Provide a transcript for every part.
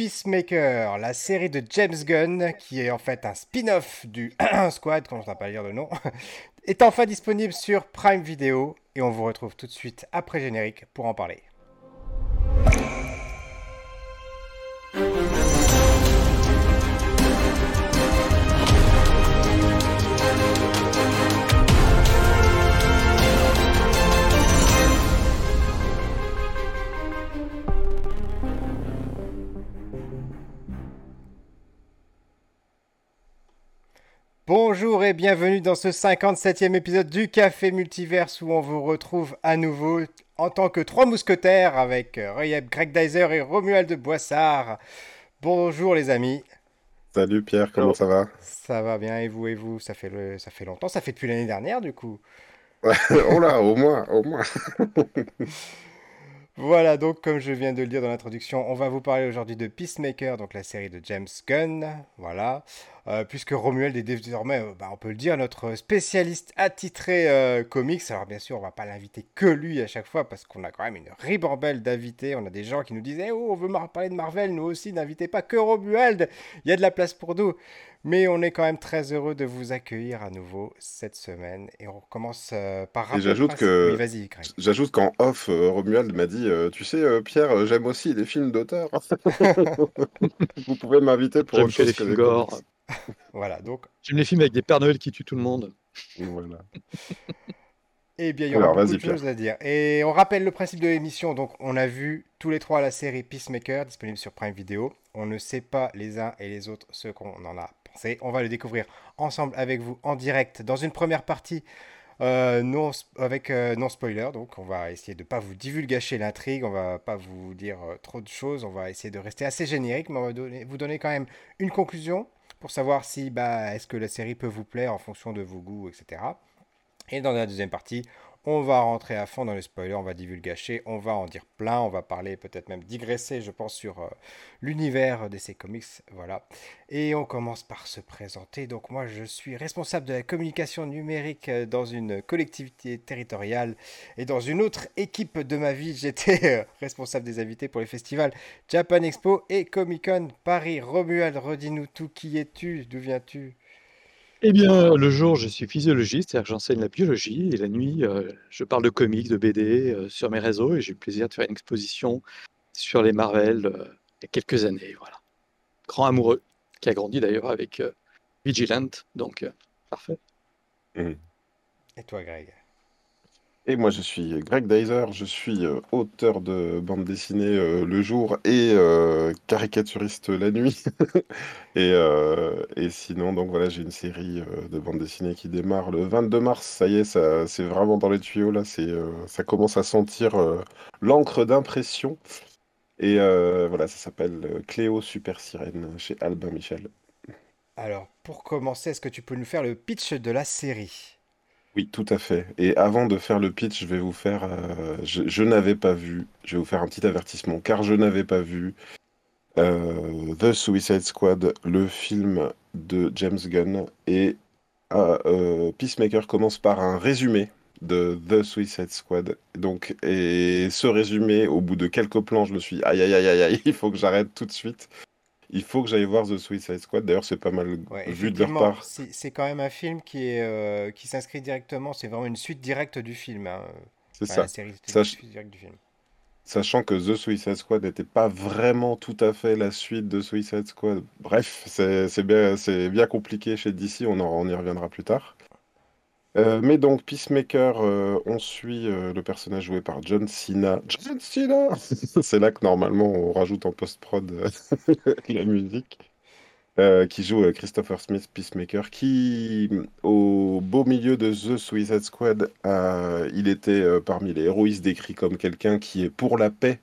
Peacemaker, la série de James Gunn, qui est en fait un spin-off du Squad, comment on ne pas lire le nom, est enfin disponible sur Prime Video et on vous retrouve tout de suite après générique pour en parler. Bonjour et bienvenue dans ce 57e épisode du Café Multiverse où on vous retrouve à nouveau en tant que trois mousquetaires avec euh, Rayeb, Greg Dyser et Romuald Boissard. Bonjour les amis. Salut Pierre, comment ça va? Ça va bien et vous et vous? Ça fait, le... ça fait longtemps, ça fait depuis l'année dernière du coup. oh là, au moins, au moins. Voilà, donc comme je viens de le dire dans l'introduction, on va vous parler aujourd'hui de Peacemaker, donc la série de James Gunn. Voilà, euh, puisque Romuald est désormais, euh, bah, on peut le dire, notre spécialiste attitré euh, comics. Alors bien sûr, on va pas l'inviter que lui à chaque fois, parce qu'on a quand même une ribambelle d'invités. On a des gens qui nous disent oh, on veut parler de Marvel, nous aussi, n'invitez pas que Romuald, il y a de la place pour nous. Mais on est quand même très heureux de vous accueillir à nouveau cette semaine. Et on commence euh, par rappeler. J'ajoute que. J'ajoute qu'en off, euh, Romuald m'a dit euh, Tu sais, Pierre, j'aime aussi les films d'auteur. vous pouvez m'inviter pour autre chose les films gore. voilà, donc. J'aime les films avec des Pères Noël qui tuent tout le monde. Voilà. Eh bien, il y aura beaucoup de choses à dire. Et on rappelle le principe de l'émission. Donc, on a vu tous les trois la série Peacemaker, disponible sur Prime Video. On ne sait pas les uns et les autres ce qu'on en a on va le découvrir ensemble avec vous en direct dans une première partie euh, avec euh, non spoiler. Donc on va essayer de ne pas vous divulgacher l'intrigue, on va pas vous dire euh, trop de choses, on va essayer de rester assez générique, mais on va vous donner quand même une conclusion pour savoir si bah, est-ce que la série peut vous plaire en fonction de vos goûts, etc. Et dans la deuxième partie, on va rentrer à fond dans les spoilers, on va divulgacher, on va en dire plein, on va parler peut-être même digresser, je pense, sur euh, l'univers DC Comics. Voilà. Et on commence par se présenter. Donc moi, je suis responsable de la communication numérique euh, dans une collectivité territoriale et dans une autre équipe de ma vie, j'étais euh, responsable des invités pour les festivals Japan Expo et Comic Con Paris. Romuald, redis-nous tout. Qui es-tu? D'où viens-tu? Eh bien, le jour, je suis physiologiste, c'est-à-dire que j'enseigne la biologie, et la nuit, euh, je parle de comics, de BD euh, sur mes réseaux, et j'ai eu le plaisir de faire une exposition sur les Marvel euh, il y a quelques années. Voilà. Grand amoureux, qui a grandi d'ailleurs avec Vigilant, donc parfait. Mmh. Et toi, Greg? Et moi, je suis Greg Dyser, je suis euh, auteur de bande dessinée euh, le jour et euh, caricaturiste la nuit. et, sinon, donc voilà, j'ai une série de bande dessinée qui démarre le 22 mars. Ça y est, ça, c'est vraiment dans les tuyaux là. Ça commence à sentir l'encre d'impression. Et voilà, ça s'appelle Cléo Super Sirène chez Albin Michel. Alors, pour commencer, est-ce que tu peux nous faire le pitch de la série? Oui, tout à fait. Et avant de faire le pitch, je vais vous faire. Euh, je, n'avais pas vu. Je vais vous faire un petit avertissement, car je n'avais pas vu euh, The Suicide Squad, le film de James Gunn. Et euh, Peacemaker commence par un résumé de The Suicide Squad. Donc, et ce résumé, au bout de quelques plans, je me suis dit, aïe aïe aïe aïe, aïe, il faut que j'arrête tout de suite. Il faut que j'aille voir The Suicide Squad. D'ailleurs, c'est pas mal vu de leur part. C'est quand même un film qui est euh, qui s'inscrit directement. C'est vraiment une suite directe du film. Hein. C'est ça. Sachant que The Suicide Squad n'était pas vraiment tout à fait la suite de Suicide Squad. Bref, c'est bien, bien compliqué chez DC. On, on y reviendra plus tard. Euh, mais donc, Peacemaker, euh, on suit euh, le personnage joué par John Cena. John Cena C'est là que normalement on rajoute en post-prod la musique. qui joue Christopher Smith, Peacemaker, qui, au beau milieu de The Suicide Squad, il était parmi les héroïstes décrits comme quelqu'un qui est pour la paix,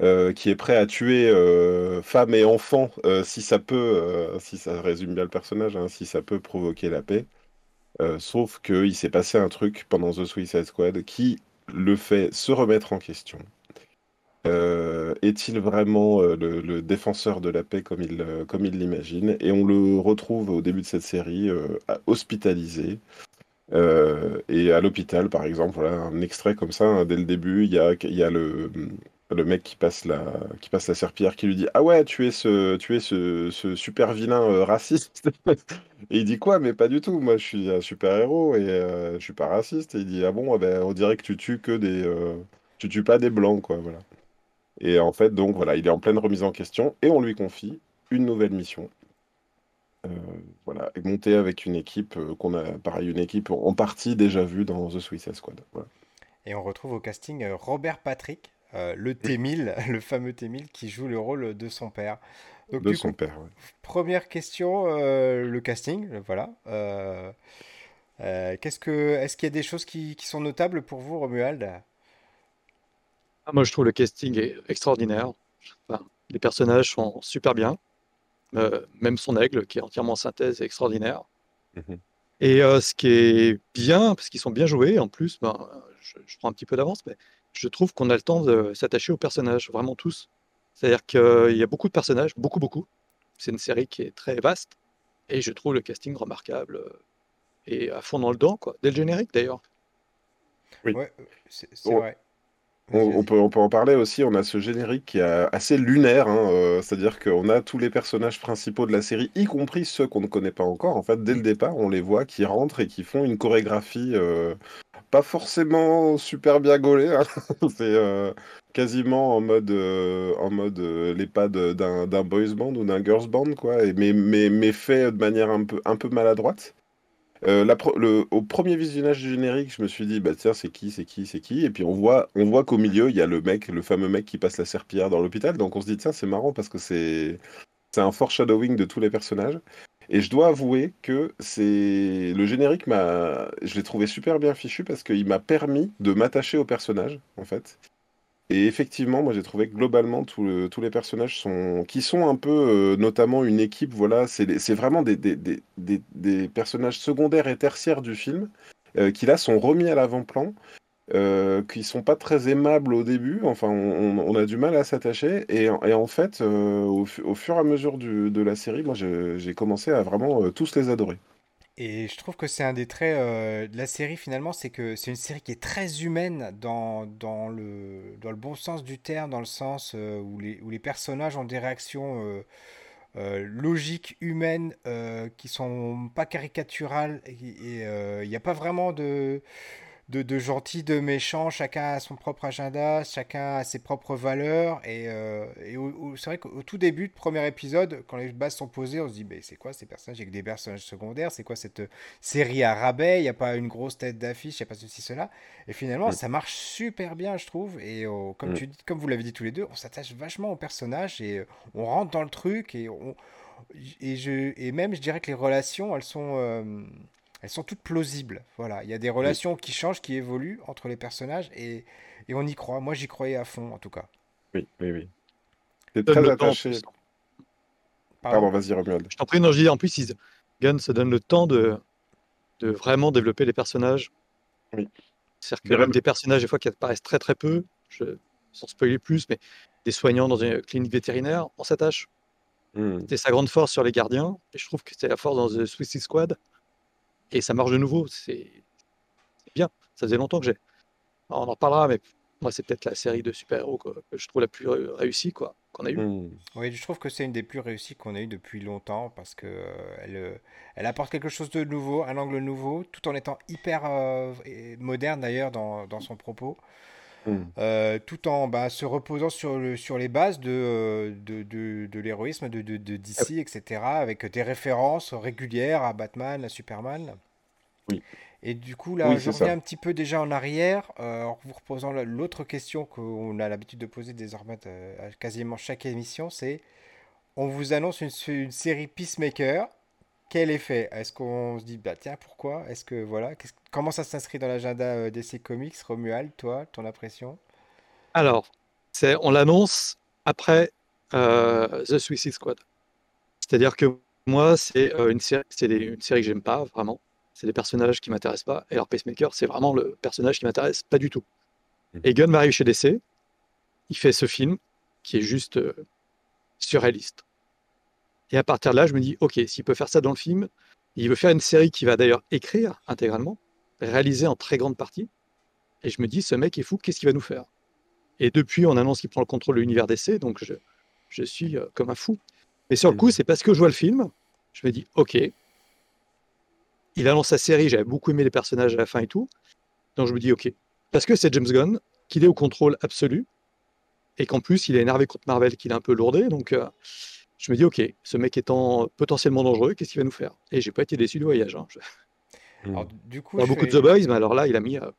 qui est prêt à tuer femmes et enfants si ça peut, si ça résume bien le personnage, hein, si ça peut provoquer la paix. Euh, sauf qu'il s'est passé un truc pendant The Suicide Squad qui le fait se remettre en question. Euh, est-il vraiment euh, le, défenseur de la paix comme il l'imagine? Et on le retrouve au début de cette série hospitalisé. et à l'hôpital, par exemple, voilà un extrait comme ça, hein, dès le début, il y y a le, le mec qui passe la, qui qui lui dit Ah ouais, tu es ce, super vilain euh, raciste. et il dit Quoi Mais pas du tout. Moi, je suis un super héros et euh, je suis pas raciste. Et il dit Ah bon, eh ben, on dirait que tu tues que euh, tu tues pas des blancs, quoi. Voilà. Et en fait, donc voilà, il est en pleine remise en question et on lui confie une nouvelle mission. voilà, et monter avec une équipe qu'on a, pareil, une équipe en partie déjà vue dans The Suicide Squad. Et on retrouve au casting Robert Patrick, euh, le T-1000, le fameux T-1000 qui joue le rôle de son père. de son père, oui. Première question, euh, le casting, voilà. Euh, qu'est-ce que, est-ce qu'il y a des choses qui, sont notables pour vous, Romuald? Ah, Moi, je trouve le casting extraordinaire. les personnages sont super bien. même son aigle, qui est entièrement synthèse, est extraordinaire. Mhm. Et ce qui est bien, parce qu'ils sont bien joués, en plus, ben, je, je prends un petit peu d'avance, mais je trouve qu'on a le temps de s'attacher aux personnages, vraiment tous. C'est-à-dire qu'il y a beaucoup de personnages, beaucoup, beaucoup. C'est une série qui est très vaste. Et je trouve le casting remarquable euh, et à fond dans le dent, quoi. Dès le générique, d'ailleurs. Oui, c'est vrai. On, peut, on peut en parler aussi, on a ce générique qui est assez lunaire, hein, euh, c'est-à-dire qu'on a tous les personnages principaux de la série, y compris ceux qu'on ne connaît pas encore. En fait, dès le départ, on les voit qui rentrent et qui font une chorégraphie euh, pas forcément super bien gaulée. Hein. C'est euh, quasiment en mode, en mode les pas d'un boys band ou d'un girls band, quoi, mais, mais, mais fait de manière un peu, un peu maladroite. Euh, au premier visionnage du générique, je me suis dit, bah tiens, c'est qui, c'est qui, c'est qui? Et puis on voit, qu'au milieu, il y a le mec, le fameux mec qui passe la serpillière dans l'hôpital. Donc on se dit, tiens, c'est marrant parce que c'est, c'est un foreshadowing de tous les personnages. Et je dois avouer que c'est le générique m'a, je l'ai trouvé super bien fichu parce qu'il m'a permis de m'attacher au personnage, en fait. Et effectivement, moi j'ai trouvé que globalement tous les personnages sont qui sont un peu euh, notamment une équipe, voilà, c'est vraiment des, personnages secondaires et tertiaires du film euh, qui là sont remis à l'avant-plan, euh, qui sont pas très aimables au début, enfin on, a du mal à s'attacher et, en fait euh, au, fur et à mesure de la série, moi j'ai commencé à vraiment tous les adorer. Et je trouve que c'est un des traits euh, de la série finalement, c'est que c'est une série qui est très humaine dans, dans, le, dans le bon sens du terme, dans le sens euh, où, les, où les personnages ont des réactions euh, logiques, humaines, qui sont pas caricaturales, et il n'y a pas vraiment de de, de gentil, de méchant, chacun a son propre agenda, chacun a ses propres valeurs. Et, euh, c'est vrai qu'au tout début de premier épisode, quand les bases sont posées, on se dit mais c'est quoi ces personnages? Avec des personnages secondaires C'est quoi cette série à rabais? Il n'y a pas une grosse tête d'affiche, il n'y a pas ceci, cela. Et finalement, ça marche super bien, je trouve. Et comme, tu, comme vous l'avez dit tous les deux, on s'attache vachement aux personnages et euh, on rentre dans le truc. Et, on, et, je, et même, je dirais que les relations, elles sont. Elles sont toutes plausibles. Voilà, il y a des relations qui changent, qui évoluent entre les personnages et, et on y croit. Moi, j'y croyais à fond, en tout cas. Oui, oui, oui. C'est très attaché. Pardon, vas-y, Romuald. Je t'en prie, non, je dis en plus, Gun se donne le temps de, de vraiment développer les personnages. Oui. C'est-à-dire que même des personnages, des fois, qui apparaissent très très peu, je, sans spoiler plus, mais des soignants dans une clinique vétérinaire, on s'attache. Hmm. C'était sa grande force sur les gardiens, et je trouve que c'était la force dans The Suicide Squad et ça marche de nouveau. C'est bien. Ça faisait longtemps que j'ai. On en parlera, mais moi, c'est peut-être la série de super-héros que je trouve la plus réussie quoi, qu'on a eue. Mmh. Oui, je trouve que c'est une des plus réussies qu'on a eues depuis longtemps parce que euh, elle, euh, elle, apporte quelque chose de nouveau, un angle nouveau, tout en étant hyper euh, moderne d'ailleurs dans, dans, son propos. Mmh. tout en bah, se reposant sur, le, sur les bases de, de, de, de l'héroïsme de, de, DC, etc., avec des références régulières à Batman, à Superman. Oui. Et du coup, là, je reviens un petit peu déjà en arrière, euh, en vous reposant l'autre question qu'on a l'habitude de poser désormais euh, à quasiment chaque émission, c'est on vous annonce une, série Peacemaker. Quel effet? Est-ce qu'on se dit, bah tiens, pourquoi? Est-ce que voilà, comment ça s'inscrit dans l'agenda euh, DC Comics? Romuald, toi, ton impression? Alors, c'est on l'annonce après The Suicide Squad. C'est-à-dire que moi, c'est une série, c'est une série que j'aime pas vraiment c'est des personnages qui m'intéressent pas. Et alors Pacemaker, c'est vraiment le personnage qui m'intéresse pas du tout. Mhm. Et Gunn m'arrive chez DC, il fait ce film qui est juste euh, surréaliste. Et à partir de là, je me dis, ok, s'il peut faire ça dans le film, il veut faire une série qui va d'ailleurs écrire intégralement, réaliser en très grande partie. Et je me dis, ce mec est fou, qu'est-ce qu'il va nous faire? Et depuis, on annonce qu'il prend le contrôle de l'univers DC, donc je, je suis euh, comme un fou. Mais sur le coup, c'est parce que je vois le film, je me dis, ok, il annonce sa série, j'avais beaucoup aimé les personnages à la fin et tout. Donc je me dis, ok, parce que c'est James Gunn, qu'il est au contrôle absolu, et qu'en plus, il est énervé contre Marvel, qu'il est un peu lourdé. Donc euh, je me dis, ok, ce mec étant potentiellement dangereux, qu'est-ce qu'il va nous faire? Et j'ai pas été déçu du voyage. Hein. Alors, du coup, beaucoup de The Boys, mais alors là, il a mis. Euh,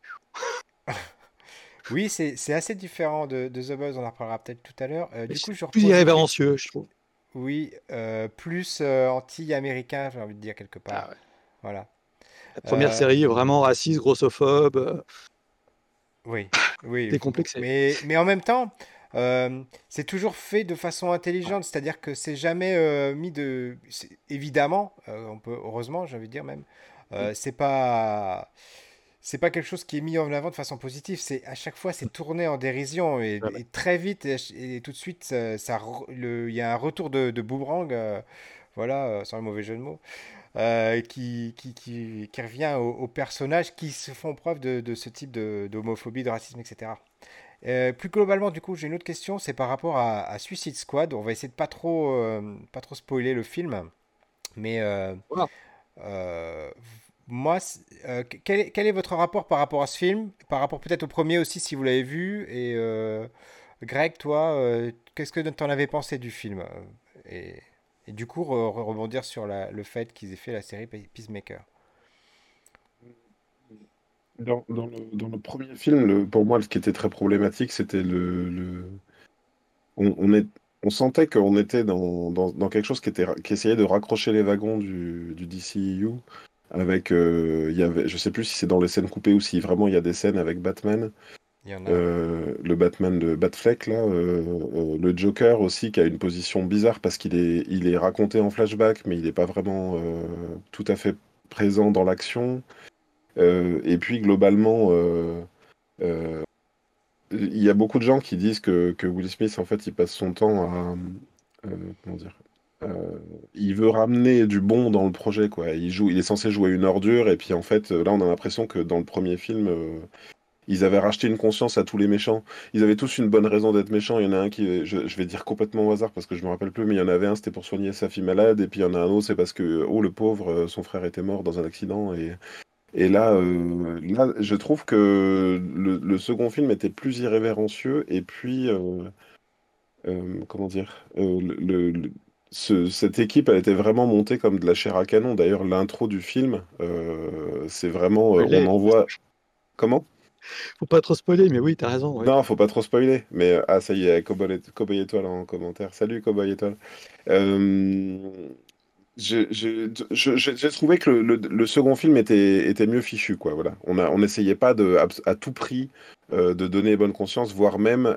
oui, c'est assez différent de, The Boys, on en reparlera peut-être tout à l'heure. Euh, du coup, je plus irrévérencieux, je trouve. Oui, euh, plus euh, anti-américain, j'ai envie de dire quelque part. Ah voilà. La première série, vraiment raciste, grossophobe. Oui, oui. Décomplexé. Mais, mais en même temps, c'est toujours fait de façon intelligente, c'est-à-dire que c'est jamais mis de. Évidemment, on peut, heureusement, j'ai envie de dire même, mm. c'est pas c'est pas quelque chose qui est mis en avant de façon positive. C'est à chaque fois c'est tourné en dérision et, très vite et, tout de suite ça, il y a un retour de, boomerang, euh, voilà, euh, sans le mauvais jeu de mots, euh, qui, qui, qui, qui, revient aux, personnages qui se font preuve de, de ce type d'homophobie, de, racisme, etc. plus globalement, du coup, j'ai une autre question, c'est par rapport à, Suicide Squad. On va essayer de pas trop, pas trop spoiler le film, mais moi, euh, quel, est, quel, est, votre rapport par rapport à ce film Par rapport peut-être au premier aussi, si vous l'avez vu. Et euh, Greg, toi, euh, qu'est-ce que tu en avais pensé du film et, et, du coup, rebondir sur la, le fait qu'ils aient fait la série Peacemaker? Dans, dans, le, dans le, premier film, le, pour moi, ce qui était très problématique, c'était le, le... On, on, est, on sentait qu'on était dans, quelque chose qui, était, qui essayait de raccrocher les wagons du, du DCU e avec, euh, y avait, je sais plus si c'est dans les scènes coupées ou si vraiment il y a des scènes avec Batman. Euh, le Batman de Batfleck, là, euh, le Joker aussi, qui a une position bizarre parce qu'il est, il est raconté en flashback, mais il n'est pas vraiment tout à fait présent dans l'action. Et puis globalement, il y a beaucoup de gens qui disent que, que, Will Smith, en fait, il passe son temps à, comment dire, euh, il veut ramener du bon dans le projet, quoi. Il joue, il est censé jouer une ordure, et puis en fait, là, on a l'impression que dans le premier film, euh, ils avaient racheté une conscience à tous les méchants. Ils avaient tous une bonne raison d'être méchants. Il y en a un qui, je, vais dire complètement au hasard parce que je me rappelle plus, mais il y en avait un, c'était pour soigner sa fille malade, et puis il y en a un autre, c'est parce que, oh, le pauvre, euh, son frère était mort dans un accident, et. Et là, là, je trouve que le, second film était plus irrévérencieux et puis, comment dire, le, cette équipe, elle était vraiment montée comme de la chair à canon. D'ailleurs, l'intro du film, euh, c'est vraiment. Euh, on envoie. Comment? Faut pas trop spoiler, mais oui, t'as raison. Non, faut pas trop spoiler. Mais euh, ah, ça y est, Cowboy, Étoile en commentaire. Salut Cowboy Étoile. J'ai trouvé que le, second film était, était mieux fichu, quoi. Voilà. On n'essayait on pas de, à, tout prix de donner bonne conscience, voire même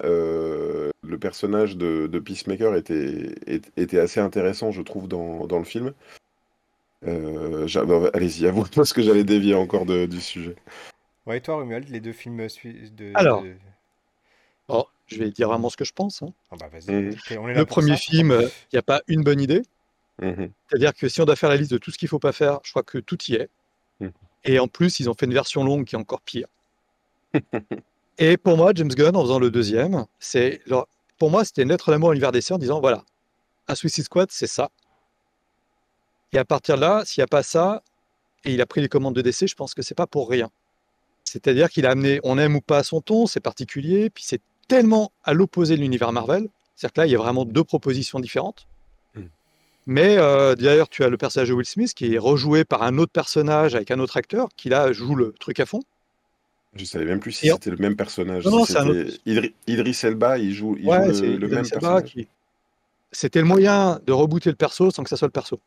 le personnage de, Peacemaker était, était assez intéressant, je trouve, dans, le film. Euh, bah, allez-y, avoue parce que j'allais dévier encore du sujet. Ouais, et toi, Romuald, les deux films de. Alors, oh, je vais dire vraiment ce que je pense. Hein. Ah bah, mhm. le premier film, il n'y a pas une bonne idée. Mhm. C'est-à-dire que si on doit faire la liste de tout ce qu'il ne faut pas faire, je crois que tout y est. Mhm. Et en plus, ils ont fait une version longue qui est encore pire. Et pour moi, James Gunn, en faisant le deuxième, c'est pour moi, c'était une lettre d'amour à l'univers DC en disant voilà, un Suicide Squad, c'est ça. Et à partir de là, s'il n'y a pas ça, et il a pris les commandes de DC, je pense que c'est pas pour rien. C'est-à-dire qu'il a amené, on aime ou pas son ton, c'est particulier, puis c'est tellement à l'opposé de l'univers Marvel. C'est-à-dire que là, il y a vraiment deux propositions différentes. Mais euh, d'ailleurs, tu as le personnage de Will Smith qui est rejoué par un autre personnage avec un autre acteur qui là joue le truc à fond. Je savais même plus si c'était le même personnage. Non, c'est un Idris Elba, il joue, le, même personnage. C'était le moyen de rebooter le perso sans que ça soit le perso.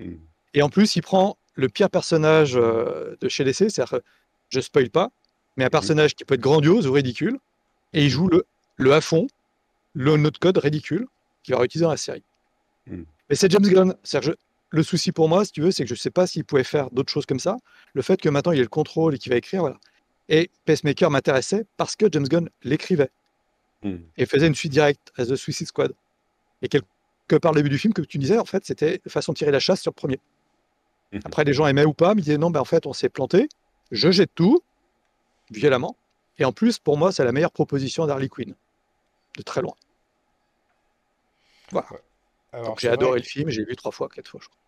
Hmm. Et en plus, il prend le pire personnage euh, de chez DC, c'est-à-dire, je spoil pas, mais un hmm. personnage qui peut être grandiose ou ridicule, et il joue le, le à fond, le note code ridicule qu'il va réutiliser dans la série. Hmm. Mais c'est James Gunn. le souci pour moi, si tu veux, c'est que je ne sais pas s'il pouvait faire d'autres choses comme ça. Le fait que maintenant il ait le contrôle et qu'il va écrire, voilà. Et Pacemaker m'intéressait parce que James Gunn l'écrivait hmm. et faisait une suite directe à The Suicide Squad. Et quelque part, le début du film, que tu disais, en fait, c'était façon de tirer la chasse sur le premier. Hmm. Après, les gens aimaient ou pas, mais ils disaient non, ben, en fait, on s'est planté, je jette tout, violemment, Et en plus, pour moi, c'est la meilleure proposition d'Harley Quinn. De très loin. Voilà. J'ai adoré le film, j'ai vu trois fois, quatre fois, je crois.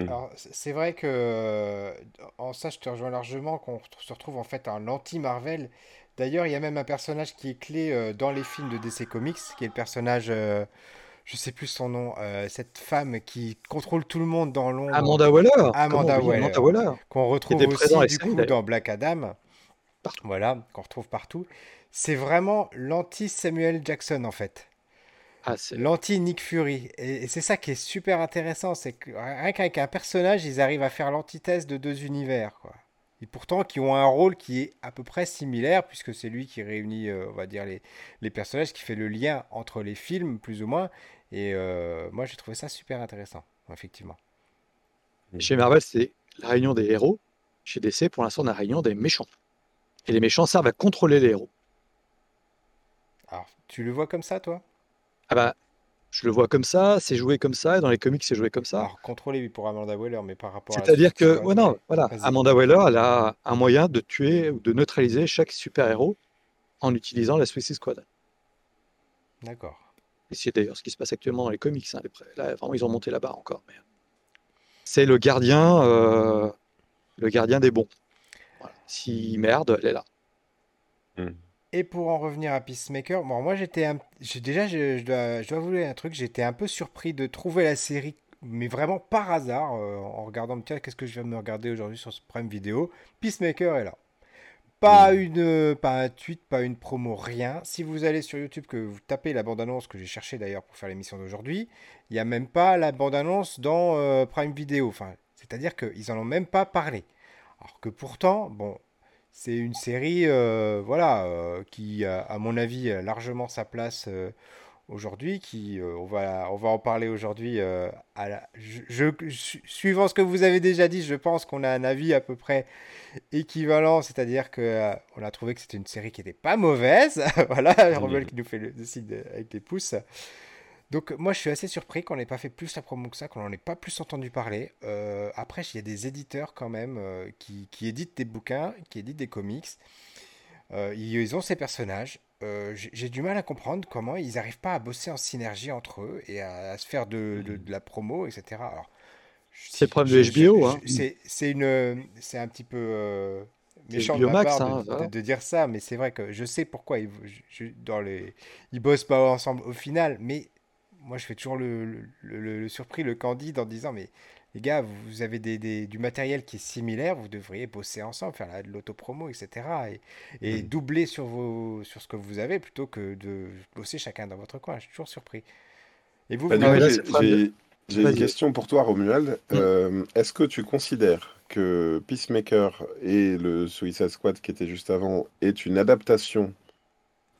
Mm. Alors, c'est vrai que euh, en ça, je te rejoins largement qu'on se retrouve en fait un anti-Marvel. D'ailleurs, il y a même un personnage qui est clé euh, dans les films de DC Comics, qui est le personnage, euh, je sais plus son nom, cette femme qui contrôle tout le monde dans l'ombre. Amanda Waller. Amanda Waller. Qu'on retrouve aussi du coup dans Black Adam. Voilà, qu'on retrouve partout. C'est vraiment l'anti-Samuel Jackson en fait. Ah, L'anti-Nick Fury. Et, c'est ça qui est super intéressant, c'est que rien qu'avec un personnage, ils arrivent à faire l'antithèse de deux univers. Quoi. Et pourtant, qui ont un rôle qui est à peu près similaire, puisque c'est lui qui réunit, euh, on va dire, les, les, personnages, qui fait le lien entre les films, plus ou moins. Et euh, moi, j'ai trouvé ça super intéressant, effectivement. Chez Marvel, c'est la réunion des héros. Chez DC, pour l'instant, on a la réunion des méchants. Et les méchants servent à contrôler les héros. Alors, tu le vois comme ça, toi? Ah bah, je le vois comme ça, c'est joué comme ça, et dans les comics, c'est joué comme ça. Alors, contrôlé pour Amanda Waller, mais par rapport à. C'est-à-dire que, ouais, non, voilà, Amanda Waller, elle a un moyen de tuer ou de neutraliser chaque super-héros en utilisant la Suicide Squad. D'accord. Et c'est d'ailleurs ce qui se passe actuellement dans les comics. Hein, là, vraiment, ils ont monté la barre encore. Mais... C'est le gardien, euh, le gardien des bons. Voilà. S'il merde, elle est là. Hmm. Et pour en revenir à Peacemaker, bon, moi j'étais un... déjà je, dois, je dois vous dire un truc, j'étais un peu surpris de trouver la série, mais vraiment par hasard, euh, en regardant, tiens, qu'est-ce que je viens de me regarder aujourd'hui sur ce Prime Vidéo Peacemaker est là. Pas mmh. une, pas un tweet, pas une promo, rien. Si vous allez sur YouTube, que vous tapez la bande-annonce que j'ai cherché d'ailleurs pour faire l'émission d'aujourd'hui, il n'y a même pas la bande-annonce dans euh, Prime Video. Enfin, c'est-à-dire qu'ils en ont même pas parlé. Alors que pourtant, bon, c'est une série euh, voilà, euh, qui, à mon avis, a largement sa place euh, aujourd'hui. Qui, on, va, on va en parler aujourd'hui. je, suivant ce que vous avez déjà dit, je pense qu'on a un avis à peu près équivalent. C'est-à-dire qu'on a trouvé que c'était une série qui n'était pas mauvaise. voilà, Robert qui nous fait le, signe avec les pouces. Donc moi je suis assez surpris qu'on n'ait pas fait plus la promo que ça, qu'on n'en ait pas plus entendu parler. Euh, après il y a des éditeurs quand même euh, qui, éditent des bouquins, qui éditent des comics. Euh, ils ont ces personnages. J'ai du mal à comprendre comment ils n'arrivent pas à bosser en synergie entre eux et à, se faire de, la promo, etc. c'est le problème de HBO. Hein. C'est une, c'est un petit peu méchant de ma part hein, de, dire ça, mais c'est vrai que je sais pourquoi ils, dans les, ils bossent pas ensemble au final, mais moi, je fais toujours le, surpris, le candide en disant Mais les gars, vous avez des, du matériel qui est similaire, vous devriez bosser ensemble, faire de l'autopromo, etc. Et, et doubler sur, vos, sur ce que vous avez plutôt que de bosser chacun dans votre coin. Je suis toujours surpris. Et vous, bah, J'ai une question pour toi, Romuald. Mm. Euh, est-ce que tu considères que Peacemaker et le Suicide Squad qui était juste avant est une adaptation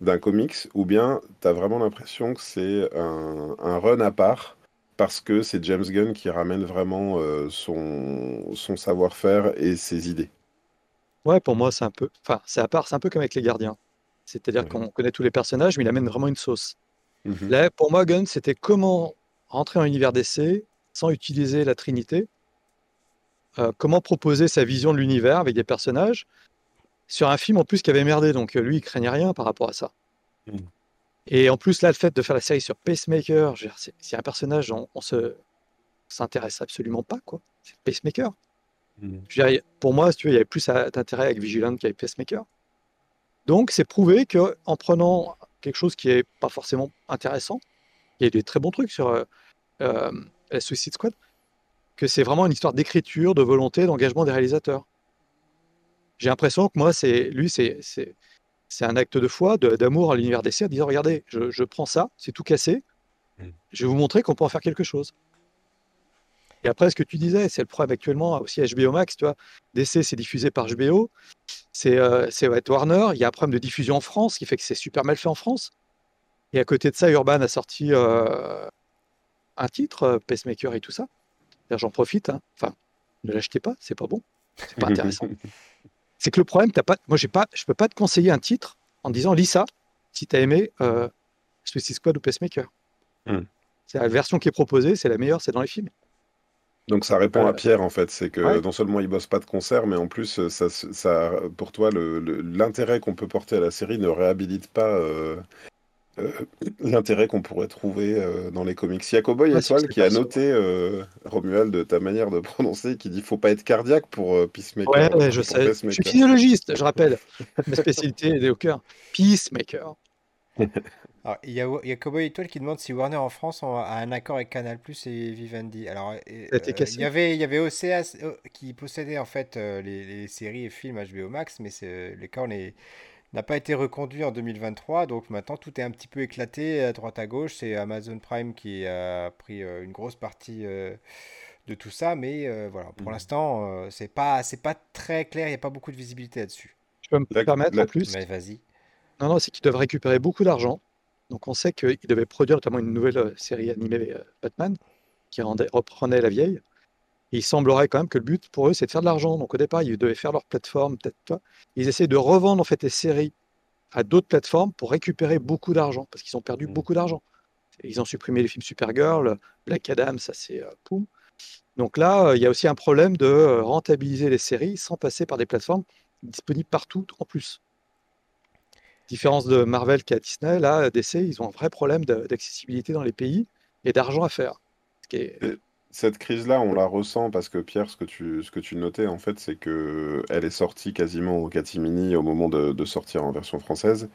d'un comics, ou bien tu as vraiment l'impression que c'est un, run à part parce que c'est James Gunn qui ramène vraiment euh, son, son savoir-faire et ses idées. Ouais, pour moi, c'est un peu. Enfin, c'est à part, c'est un peu comme avec les gardiens. C'est-à-dire qu'on connaît tous les personnages, mais il amène vraiment une sauce. Mhm. Là, pour moi, Gunn, c'était comment rentrer dans l'univers d'essai sans utiliser la Trinité? Euh, comment proposer sa vision de l'univers avec des personnages? Sur un film en plus qui avait merdé, donc euh, lui il craignait rien par rapport à ça. Mm. Et en plus là, le fait de faire la série sur Pacemaker, c'est un personnage, on, on se s'intéresse absolument pas quoi. C'est Pacemaker. Mm. pour moi, si tu veux, il y avait plus d'intérêt avec Vigilant qu'avec Pacemaker. Donc c'est prouvé que en prenant quelque chose qui est pas forcément intéressant, il y a des très bons trucs sur euh, euh, la Suicide Squad, que c'est vraiment une histoire d'écriture, de volonté, d'engagement des réalisateurs j'ai l'impression que moi, c'est lui, c'est c'est un acte de foi, d'amour à l'univers d'essai, en disant regardez, je, prends ça, c'est tout cassé, mm. je vais vous montrer qu'on peut en faire quelque chose. Et après, ce que tu disais, c'est le problème actuellement aussi HBO Max, tu vois, DC c'est diffusé par HBO, c'est euh, Warner, il y a un problème de diffusion en France qui fait que c'est super mal fait en France. Et à côté de ça, Urban a sorti euh, un titre, euh, Pacemaker et tout ça. J'en profite, hein. enfin, ne l'achetez pas, c'est pas bon, c'est pas intéressant. C'est que le problème, as pas, moi, j'ai pas, je peux pas te conseiller un titre en disant lis ça si tu as aimé euh, Suicide Squad ou Pacemaker. Hmm. C'est la version qui est proposée, c'est la meilleure, c'est dans les films. Donc ça répond à Pierre en fait, c'est que non seulement il bosse pas de concert, mais en plus ça, ça pour toi l'intérêt qu'on peut porter à la série ne réhabilite pas euh, euh, l'intérêt qu'on pourrait trouver euh, dans les comics. Il y a Cowboy Étoile qui a noté Romuald de ta manière de prononcer, qui dit faut pas être cardiaque pour Peacemaker. Ouais, je sais. Je suis physiologiste, je rappelle. Ma spécialité est au cœur. Peacemaker. il y a, a Cowboy Étoile qui demande si Warner en France a un accord avec Canal Plus et Vivendi. Alors, euh, il y avait, y avait euh, qui possédait en fait euh, les, séries et films HBO Max, mais l'accord n'a pas été reconduit en 2023. Donc maintenant, tout est un petit peu éclaté à droite à gauche. C'est Amazon Prime qui a pris une grosse partie de tout ça, mais voilà, pour mmh. l'instant, c'est pas, c'est pas très clair. Il n'y a pas beaucoup de visibilité là-dessus. Je peux me permettre en plus. Mais vas-y. Non, non, c'est qu'ils doivent récupérer beaucoup d'argent donc on sait qu'ils devaient produire notamment une nouvelle euh, série animée euh, Batman qui reprenait la vieille. Il semblerait quand même que le but pour eux, c'est de faire de l'argent. Donc au départ, ils devaient faire leur plateforme, peut-être. Ils essaient de revendre en fait les séries à d'autres plateformes pour récupérer beaucoup d'argent, parce qu'ils ont perdu mmh. beaucoup d'argent. Ils ont supprimé les films Supergirl, Black Adam, ça c'est euh, poum. Donc là, il y a aussi un problème de rentabiliser les séries sans passer par des plateformes disponibles partout en plus différence de Marvel qui a Disney, là, DC, ils ont un vrai problème d'accessibilité dans les pays et d'argent à faire. Cette crise-là, on la ressent parce que Pierre, ce que tu, ce que tu notais, en fait, c'est que elle est sortie quasiment au catimini au moment de, sortir en version française.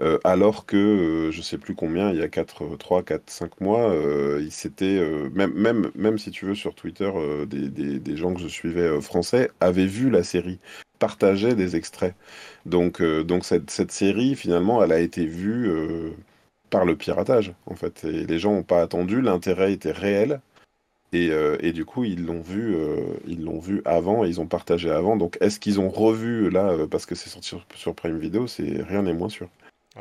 Euh, alors que, euh, je sais plus combien, il y a 4, 3, 4, 5 mois, euh, il s'était, même, même, même si tu veux, sur Twitter, des, des, des, gens que je suivais français avaient vu la série partageait des extraits. Donc, euh, donc cette, cette, série, finalement, elle a été vue euh, par le piratage, en fait. Les gens n'ont pas attendu, l'intérêt était réel. Et, euh, et du coup, ils l'ont vu, ils l'ont vu avant, et ils ont partagé avant. Donc, est-ce qu'ils ont revu là, parce que c'est sorti sur, Prime Video, c'est rien n'est moins sûr.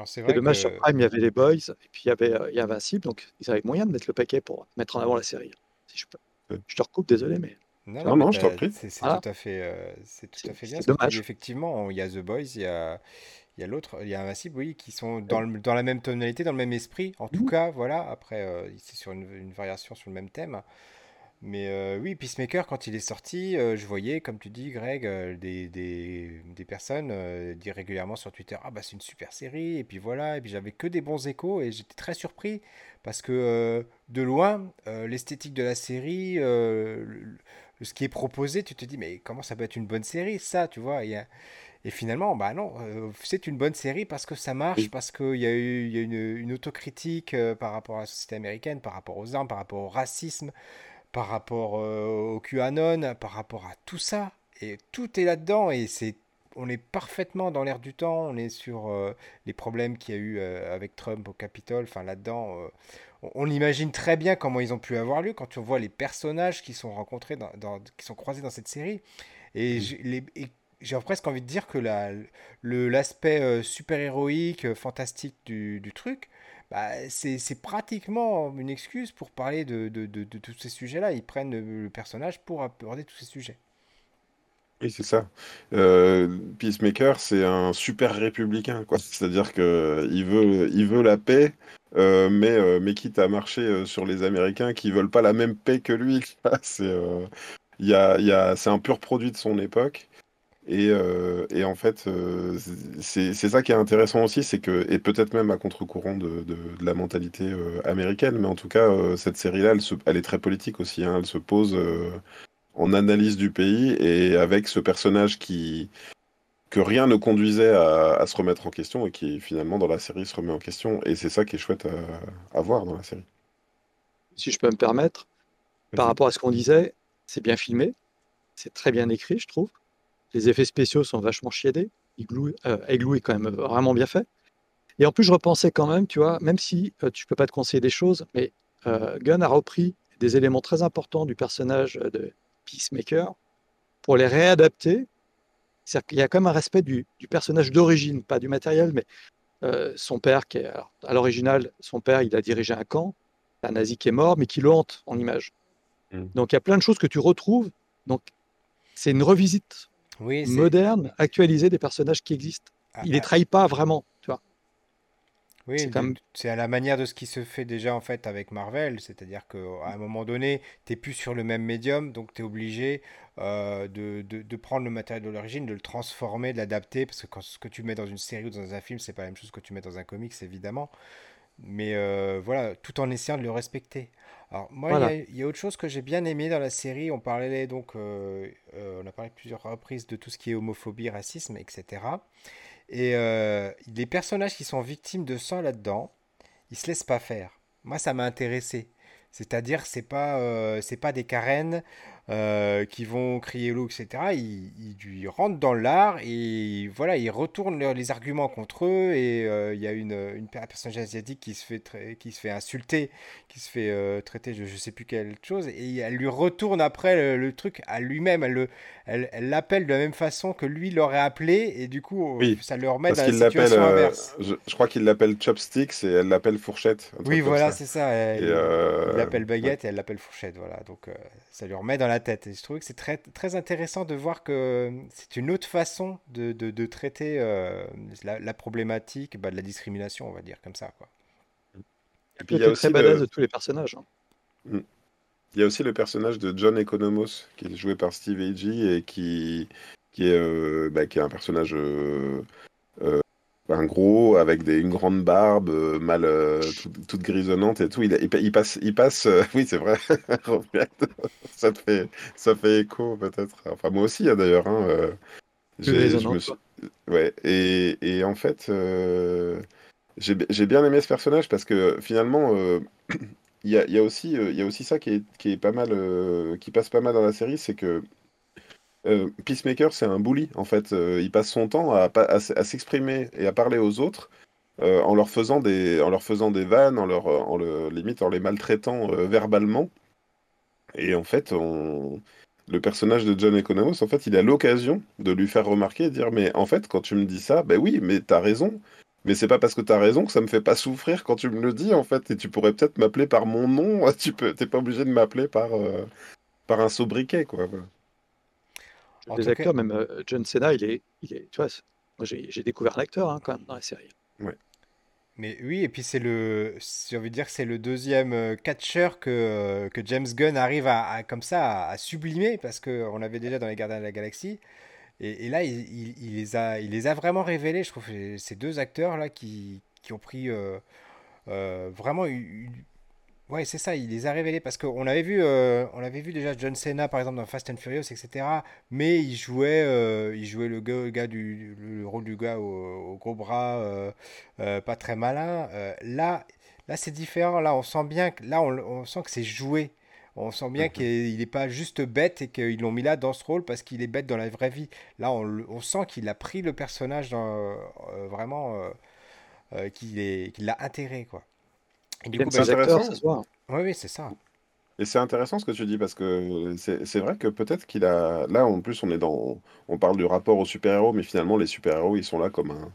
C'est dommage sur Prime, il y avait les Boys, et puis il y avait, il y avait Invincible, donc ils avaient moyen de mettre le paquet pour mettre en avant la série. Si je peux. Je te recoupe, désolé, mais. Non, non, je t'en prie. C'est tout à fait, euh, c'est tout à fait bien. Dommage. Effectivement, il y a The Boys, il y a, il y a l'autre, il y a Invincible, oui, qui sont dans, le, dans la même tonalité, dans le même esprit. En tout mmh. cas, voilà. Après, euh, c'est sur une, une, variation sur le même thème. Mais euh, oui, Peacemaker, quand il est sorti, je voyais, comme tu dis, Greg, des, des, des, personnes dire régulièrement sur Twitter Ah, bah, c'est une super série. Et puis voilà. Et puis j'avais que des bons échos. Et j'étais très surpris parce que de loin, l'esthétique de la série, ce qui est proposé, tu te dis, mais comment ça peut être une bonne série, ça, tu vois et, et finalement, bah non, euh, c'est une bonne série parce que ça marche, parce qu'il y a eu y a une, une, autocritique euh, par rapport à la société américaine, par rapport aux armes, par rapport au racisme, par rapport euh, au QAnon, par rapport à tout ça. Et tout est là-dedans et c'est on est parfaitement dans l'air du temps, on est sur les problèmes qu'il y a eu avec Trump au Capitole, enfin là-dedans, on imagine très bien comment ils ont pu avoir lieu quand on voit les personnages qui sont rencontrés, dans, qui sont croisés dans cette série. Et j'ai presque envie de dire que l'aspect euh, super-héroïque, euh, fantastique du, truc, bah, c'est pratiquement une excuse pour parler de, tous ces sujets-là. Ils prennent le personnage pour aborder tous ces sujets. Oui, c'est ça. Euh, Peacemaker, c'est un super républicain, quoi. C'est-à-dire que il veut, la paix, euh, mais, euh, mais quitte à marcher sur les Américains qui veulent pas la même paix que lui. C'est un pur produit de son époque. Et, et en fait, c'est, c'est ça qui est intéressant aussi, c'est que, et peut-être même à contre-courant de, de, de la mentalité américaine, mais en tout cas, cette série-là, elle est très politique aussi. Hein. elle se pose en analyse du pays et avec ce personnage qui que rien ne conduisait à, se remettre en question et qui finalement dans la série se remet en question et c'est ça qui est chouette à, voir dans la série. Si je peux me permettre, par rapport à ce qu'on disait, c'est bien filmé, c'est très bien écrit, je trouve. Les effets spéciaux sont vachement chiadés. Igloo, euh, est quand même vraiment bien fait. Et en plus, je repensais quand même, tu vois, même si euh, tu peux pas te conseiller des choses, mais euh, Gunn a repris des éléments très importants du personnage de Peacemaker pour les réadapter. C'est-à-dire qu'il y a quand même un respect du, personnage d'origine, pas du matériel, mais euh, son père, qui est, à l'original, son père, il a dirigé un camp, un nazi qui est mort, mais qui le hante en image. Mm. Donc il y a plein de choses que tu retrouves. Donc c'est une revisite moderne, actualisée des personnages qui existent. Ah, il ne les ah. trahit pas vraiment, tu vois. Oui, c'est à la manière de ce qui se fait déjà en fait avec Marvel, c'est-à-dire qu'à un moment donné, tu n'es plus sur le même médium, donc tu es obligé euh, de, de, prendre le matériel de l'origine, de le transformer, de l'adapter, parce que quand, ce que tu mets dans une série ou dans un film, c'est pas la même chose que tu mets dans un comics, évidemment. Mais euh, voilà, tout en essayant de le respecter. Alors moi, il y, a autre chose que j'ai bien aimé dans la série. On parlait donc, euh, on a parlé plusieurs reprises de tout ce qui est homophobie, racisme, etc. Et euh, les personnages qui sont victimes de ça là-dedans, ils se laissent pas faire. Moi, ça m'a intéressé. C'est-à-dire, c'est pas, euh, c'est pas des carènes euh, qui vont crier loup, etc. Ils, rentrent dans l'art et voilà, ils retournent les arguments contre eux. Et euh, il y a une, une personnage asiatique qui se fait, qui se fait insulter, qui se fait euh, traiter de je sais plus quelle chose. Et elle lui retourne après le, truc à lui-même. Elle, elle, l'appelle de la même façon que lui l'aurait appelé. Et du coup, ça le remet dans la situation inverse. Je, crois qu'il l'appelle chopsticks et elle l'appelle fourchette. Oui, voilà, c'est ça. il l'appelle baguette et elle l'appelle fourchette. Voilà, donc ça lui remet dans la tête. Et je trouve que c'est très, très intéressant de voir que c'est une autre façon de, de, traiter euh, la, problématique bah, de la discrimination, on va dire, comme ça. Quoi. Et puis il y a aussi très badass de tous les personnages. Hein. Mm. Il y a aussi le personnage de John Economos, qui est joué par Steve Agee et qui, qui, est, euh, bah, qui est un personnage euh, un gros avec des, une grande barbe euh, mal euh, toute, grisonnante et tout. Il, il, passe il passe euh, oui c'est vrai ça fait ça fait écho peut-être. Enfin moi aussi hein, d'ailleurs hein, ouais et, et, en fait j'ai bien aimé ce personnage parce que finalement il y a, y, a aussi il y a aussi ça qui est, qui est pas mal qui passe pas mal dans la série c'est que euh, Peacemaker, c'est un bully, en fait. Euh, il passe son temps à, s'exprimer et à parler aux autres euh, en, leur faisant des, en leur faisant des vannes, en leur, en limite en les maltraitant verbalement. Et en fait, le personnage de John Economos, en fait, il a l'occasion de lui faire remarquer et dire Mais en fait, quand tu me dis ça, ben oui, mais t'as raison. Mais c'est pas parce que t'as raison que ça me fait pas souffrir quand tu me le dis, en fait. Et tu pourrais peut-être m'appeler par mon nom. Tu peux, t'es pas obligé de m'appeler par, par un sobriquet, quoi les acteurs, même euh, John Cena, il est, il est tu vois, moi j'ai découvert l'acteur hein, quand même dans la série. Ouais. Mais oui, et puis c'est le, j'ai envie de dire c'est le deuxième euh, catcheur que, euh, que James Gunn arrive à, comme ça à, sublimer parce que on l'avait déjà dans les Gardiens de la Galaxie. Et, là, il, il, les a, il les a vraiment révélés. Je trouve ces deux acteurs là qui, qui ont pris vraiment une, Ouais, c'est ça, il les a révélés parce qu'on avait vu, euh, on avait vu déjà John Cena par exemple dans Fast and Furious, etc. Mais il jouait, euh, il jouait le gars, du, le rôle du gars au, gros bras, euh, pas très malin. là, là c'est différent. Là, on sent bien que là, on, sent que c'est joué. On sent bien mhm. qu'il n'est pas juste bête et qu'ils l'ont mis là dans ce rôle parce qu'il est bête dans la vraie vie. Là, on, on sent qu'il a pris le personnage dans, vraiment, qu'il l'a intégré quoi c'est intéressant. Oui, oui, c'est ça. Et c'est intéressant ce que tu dis parce que c'est vrai que peut-être qu'il a. Là, en plus, on est dans. On parle du rapport aux super-héros, mais finalement, les super-héros, ils sont là comme un.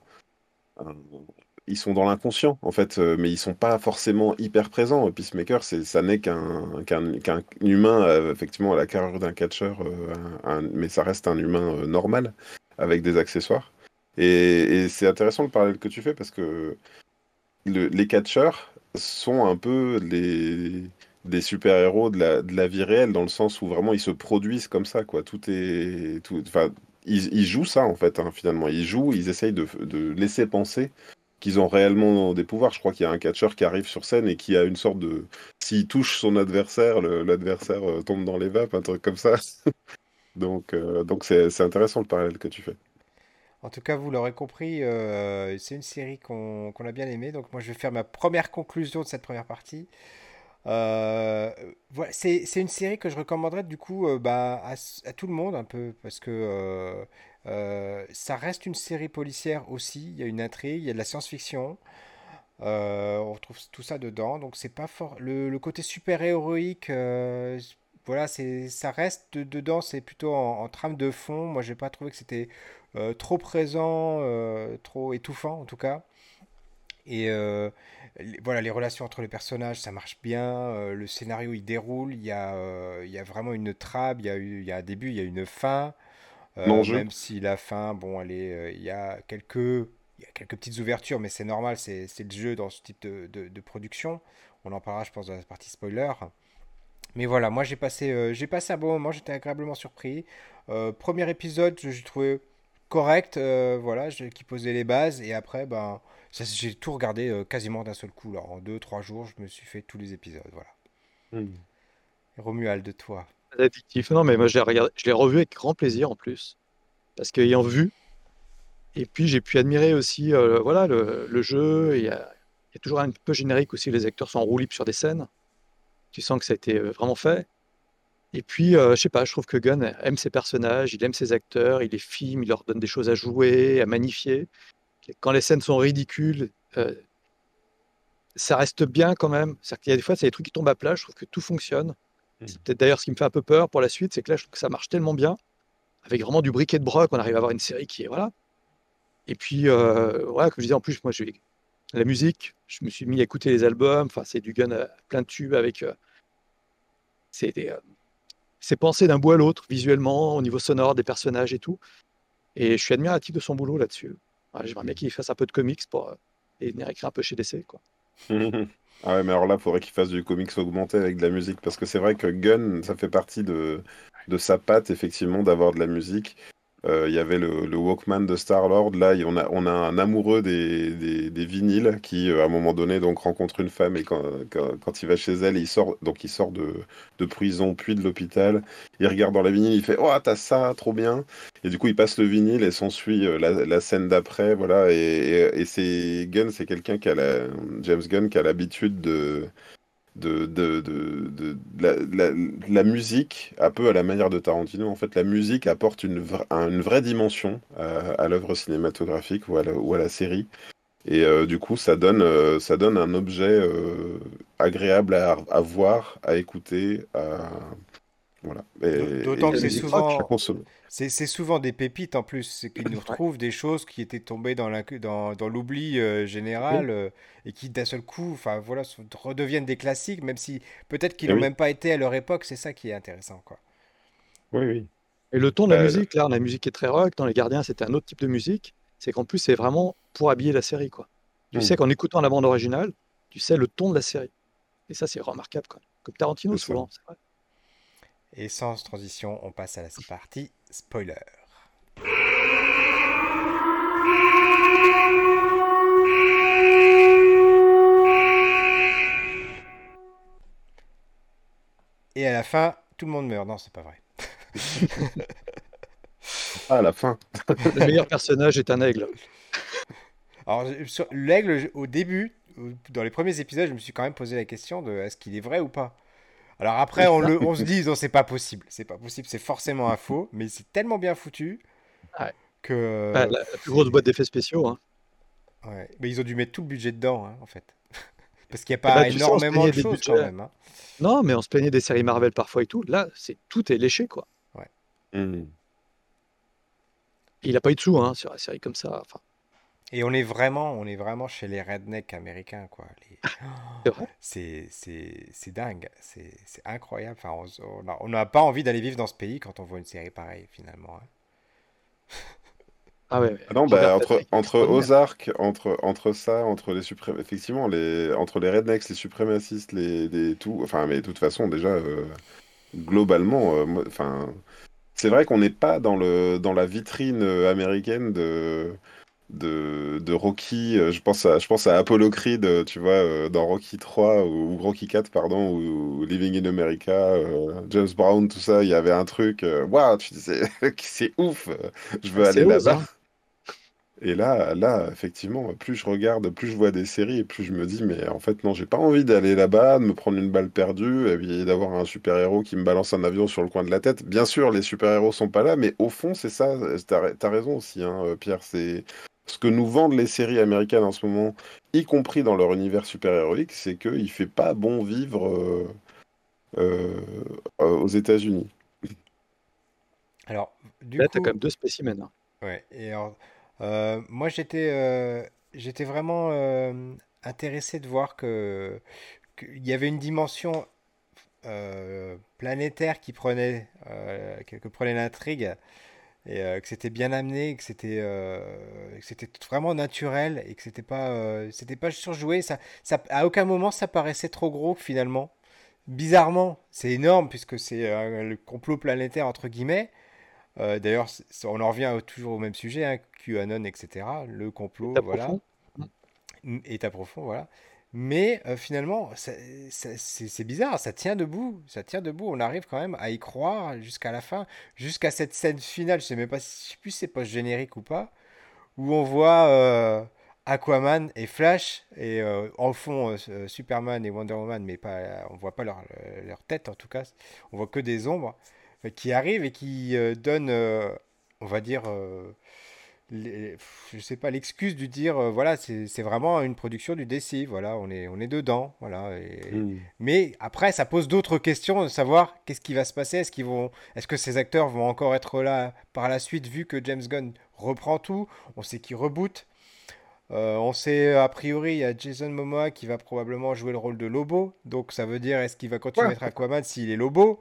Ils sont dans l'inconscient, en fait, euh, mais ils sont pas forcément hyper présents. Peacemaker, ça n'est qu'un qu'un humain, euh, effectivement, à la carrure d'un catcheur, euh, mais ça reste un humain normal, avec des accessoires. Et, c'est intéressant le parallèle que tu fais parce que les catcheurs, sont un peu les des super-héros de la, de la vie réelle, dans le sens où vraiment ils se produisent comme ça, quoi. Tout est. Tout, ils, ils, jouent ça, en fait, hein, finalement. Ils jouent, ils essayent de, de laisser penser qu'ils ont réellement des pouvoirs. Je crois qu'il y a un catcheur qui arrive sur scène et qui a une sorte de. S'il touche son adversaire, l'adversaire euh, tombe dans les vapes, un truc comme ça. donc, euh, donc c'est intéressant le parallèle que tu fais. En tout cas, vous l'aurez compris, euh, c'est une série qu'on a bien aimée. Donc moi, je vais faire ma première conclusion de cette première partie. Euh, voilà, c'est une série que je recommanderais du coup euh, bah, à, tout le monde un peu parce que ça reste une série policière aussi. Il y a une intrigue, il y a de la science-fiction. on retrouve tout ça dedans, donc c'est pas fort. Le, côté super héroïque, voilà, ça reste dedans. C'est plutôt en, en, trame de fond. Moi, j'ai pas trouvé que c'était trop présent, euh, trop étouffant en tout cas. Et euh, voilà, les relations entre les personnages, ça marche bien. le scénario, il déroule. Il y a, il y a vraiment une trame. Il y a, il y a un début, il y a une fin. même si la fin, bon, elle il y a quelques, il y a quelques petites ouvertures, mais c'est normal, c'est le jeu dans ce type de, de, production. On en parlera, je pense, dans la partie spoiler. Mais voilà, moi j'ai passé, j'ai passé un bon moment, j'étais agréablement surpris. premier épisode, j'ai trouvé correct, voilà, qui posait les bases, et après, ben, j'ai tout regardé quasiment d'un seul coup. Là. En deux, trois jours, je me suis fait tous les épisodes, voilà. Hmm. Romuald, de toi. Addictif. Non, mais moi je l'ai je l'ai revu avec grand plaisir en plus, parce qu'ayant vu, et puis j'ai pu admirer aussi, euh, voilà, le, jeu. Il y, a, toujours un peu générique aussi. Les acteurs sont en roue libre sur des scènes. Tu sens que ça a été euh, vraiment fait. Et puis, euh, je sais pas, je trouve que Gunn aime ses personnages, il aime ses acteurs, il les filme, il leur donne des choses à jouer, à magnifier. Quand les scènes sont ridicules, ça reste bien quand même. C'est-à-dire qu'il y a des fois, c'est des trucs qui tombent à plat. Je trouve que tout fonctionne. Mmh. C'est peut-être d'ailleurs ce qui me fait un peu peur pour la suite, c'est que là, je trouve que ça marche tellement bien. Avec vraiment du briquet de broc, on arrive à avoir une série qui est voilà, et puis, euh, voilà, comme je disais, en plus, moi, j'ai la musique, je me suis mis à écouter les albums. Enfin, c'est du gun à plein de tubes avec. Euh, euh, c'est pensé d'un bout à l'autre, visuellement, au niveau sonore, des personnages et tout. Et je suis admiratif de son boulot là-dessus. J'aimerais bien qu'il fasse un peu de comics pour et venir écrire un peu chez DC. Quoi. ah ouais, mais alors là, il faudrait qu'il fasse du comics augmenté avec de la musique. Parce que c'est vrai que Gun, ça fait partie de, de sa patte, effectivement, d'avoir de la musique. Euh, il y avait le, Walkman de Star-Lord. Là, on a, un amoureux des, des, vinyles qui, euh, à un moment donné, donc rencontre une femme et quand, quand, il va chez elle, il sort, donc il sort de, de prison puis de l'hôpital. Il regarde dans la vinyle, il fait Oh, t'as ça, trop bien. Et du coup, il passe le vinyle et s'ensuit euh, la, la, scène d'après. Voilà. Et, et, c'est Gunn, c'est quelqu'un qui a James Gunn qui a l'habitude de de, de, de, la, musique, un peu à la manière de Tarantino, en fait, la musique apporte une, une vraie dimension à, l'œuvre cinématographique ou à la, série. Et euh, du coup, ça donne, euh, ça donne un objet euh, agréable à, à, voir, à écouter, à, voilà. D'autant que c'est souvent, c'est souvent des pépites en plus, c'est qu'ils nous retrouvent des choses qui étaient tombées dans l'oubli dans, dans euh, général euh, et qui d'un seul coup, enfin voilà, redeviennent des classiques, même si peut-être qu'ils n'ont même pas été à leur époque. C'est ça qui est intéressant, quoi. Oui, oui. Et le ton de la euh, musique, là, la musique est très rock. Dans Les Gardiens, c'était un autre type de musique. C'est qu'en plus, c'est vraiment pour habiller la série, quoi. Tu hmm. sais qu'en écoutant la bande originale, tu sais le ton de la série. Et ça, c'est remarquable, quoi. Comme Tarantino, souvent, c'est vrai. Et sans transition, on passe à la partie spoiler. Et à la fin, tout le monde meurt. Non, c'est pas vrai. ah, à la fin. le meilleur personnage est un aigle. Alors, l'aigle, au début, dans les premiers épisodes, je me suis quand même posé la question de est-ce qu'il est vrai ou pas? Alors après, on, le, on se dit, non, c'est pas possible. C'est pas possible, c'est forcément un faux, mais c'est tellement bien foutu que. Bah, la, plus grosse boîte d'effets spéciaux. Hein. Ouais. Mais ils ont dû mettre tout le budget dedans, hein, en fait. Parce qu'il n'y a pas bah, énormément de choses quand même. Hein. Non, mais on se plaignait des séries Marvel parfois et tout. Là, c'est tout est léché, quoi. Ouais. Mmh. Il n'a pas eu de sous hein, sur la série comme ça. Enfin. Et on est vraiment, on est vraiment chez les rednecks américains, quoi. C'est C'est dingue, c'est incroyable. Enfin, on n'a pas envie d'aller vivre dans ce pays quand on voit une série pareille, finalement. Hein. Ah ouais. Ah non, bah, entre, entre Ozark, entre, entre ça, entre les supré... effectivement, les, entre les rednecks, les suprémacistes, les, les tout, enfin, mais de toute façon, déjà, euh, globalement, euh, enfin, c'est vrai qu'on n'est pas dans le, dans la vitrine euh, américaine de, de, de, Rocky. Euh, je pense à, je pense à Apollo Creed, euh, tu vois, euh, dans Rocky 3 ou, Rocky 4, pardon, ou, Living in America, James Brown, tout ça. Il y avait un truc, waouh, tu disais, c'est ouf, je veux aller là-bas. Hein. Et là, là, effectivement, plus je regarde, plus je vois des séries, et plus je me dis, mais en fait, non, j'ai pas envie d'aller là-bas, de me prendre une balle perdue, et puis d'avoir un super-héros qui me balance un avion sur le coin de la tête. Bien sûr, les super-héros sont pas là, mais au fond, c'est ça, t'as as raison aussi, hein, Pierre, c'est ce que nous vendent les séries américaines en ce moment, y compris dans leur univers super-héroïque, c'est qu'il ne fait pas bon vivre euh, euh, aux États-Unis. Alors, du Là, tu as quand même deux spécimens. Hein. Ouais, et euh, moi, j'étais j'étais vraiment intéressé de voir que qu'il y avait une dimension planétaire qui prenait, que prenait l'intrigue et que c'était bien amené, que c'était c'était vraiment naturel et que c'était pas c'était pas surjoué. Ça, ça, à aucun moment ça paraissait trop gros finalement. Bizarrement, c'est énorme puisque c'est le complot planétaire entre guillemets. D'ailleurs, on en revient toujours au même sujet, hein, QAnon, etc. Le complot, voilà, est à profond, voilà. Mais euh, finalement, c'est bizarre, ça tient debout, ça tient debout. On arrive quand même à y croire jusqu'à la fin, jusqu'à cette scène finale. Je sais même pas, sais plus si c'est post générique ou pas, où on voit euh, Aquaman et Flash et euh, en fond Superman et Wonder Woman, mais pas, on voit pas leur, leur, tête en tout cas. On voit que des ombres qui arrivent et qui donnent, on va dire je sais pas, l'excuse de dire, euh, voilà, c'est vraiment une production du DC, voilà, on est, on est dedans, voilà. Hmm. Mais après, ça pose d'autres questions de savoir qu'est-ce qui va se passer, est-ce qu'ils vont, est-ce que ces acteurs vont encore être là par la suite, vu que James Gunn reprend tout, on sait qu'il reboot. Euh, on sait a priori il y a Jason Momoa qui va probablement jouer le rôle de Lobo, donc ça veut dire est-ce qu'il va continuer à être Aquaman s'il est Lobo?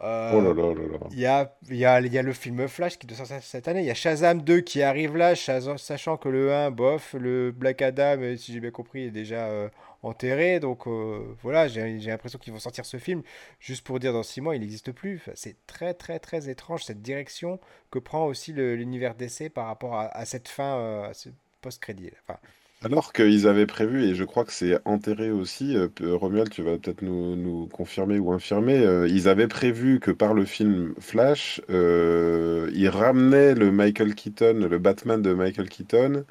Oh là là là Il y a, y, a, y a, le film Flash qui est cette année. Il y a Shazam 2 qui arrive là, sachant que le 1, bof, le Black Adam, euh, si j'ai bien compris, est déjà euh, enterré. Donc euh, voilà, j'ai l'impression qu'ils vont sortir ce film juste pour dire dans 6 mois, il n'existe plus. c'est très très très étrange cette direction que prend aussi l'univers DC par rapport à, cette fin, à ce post-crédit. Enfin, alors qu'ils avaient prévu, et je crois que c'est enterré aussi, euh, Romuald, tu vas peut-être nous, confirmer ou infirmer, euh, ils avaient prévu que par le film Flash, euh, ils ramenaient le Michael Keaton, le Batman de Michael Keaton,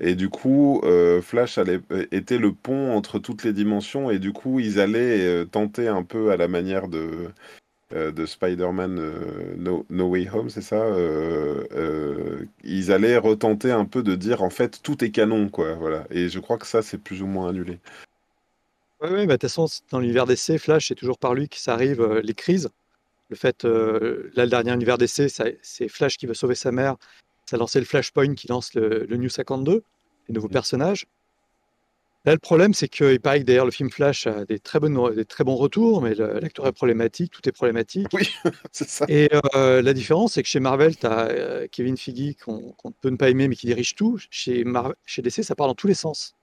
et du coup, Flash allait, était le pont entre toutes les dimensions, et du coup, ils allaient tenter un peu à la manière de, euh, de Spider-Man euh, no, Way Home, c'est ça euh, Ils allaient retenter un peu de dire en fait tout est canon, quoi. Voilà. Et je crois que ça, c'est plus ou moins annulé. Oui, ouais, bah, de toute façon, dans l'univers d'essai, Flash, c'est toujours par lui que ça arrive, les crises. Le fait, là, le dernier univers d'essai, c'est Flash qui veut sauver sa mère. Ça a lancé le Flashpoint qui lance le, le New 52, les nouveaux mm. personnages. Là, le problème, c'est qu'il paraît que d'ailleurs le film Flash a des très, bonnes, des très bons retours, mais l'acteur est problématique, tout est problématique. Oui, c'est ça. Et euh, la différence, c'est que chez Marvel, tu as euh, Kevin Feige, qu'on peut ne pas aimer, mais qui dirige tout. Chez, chez DC, ça part dans tous les sens.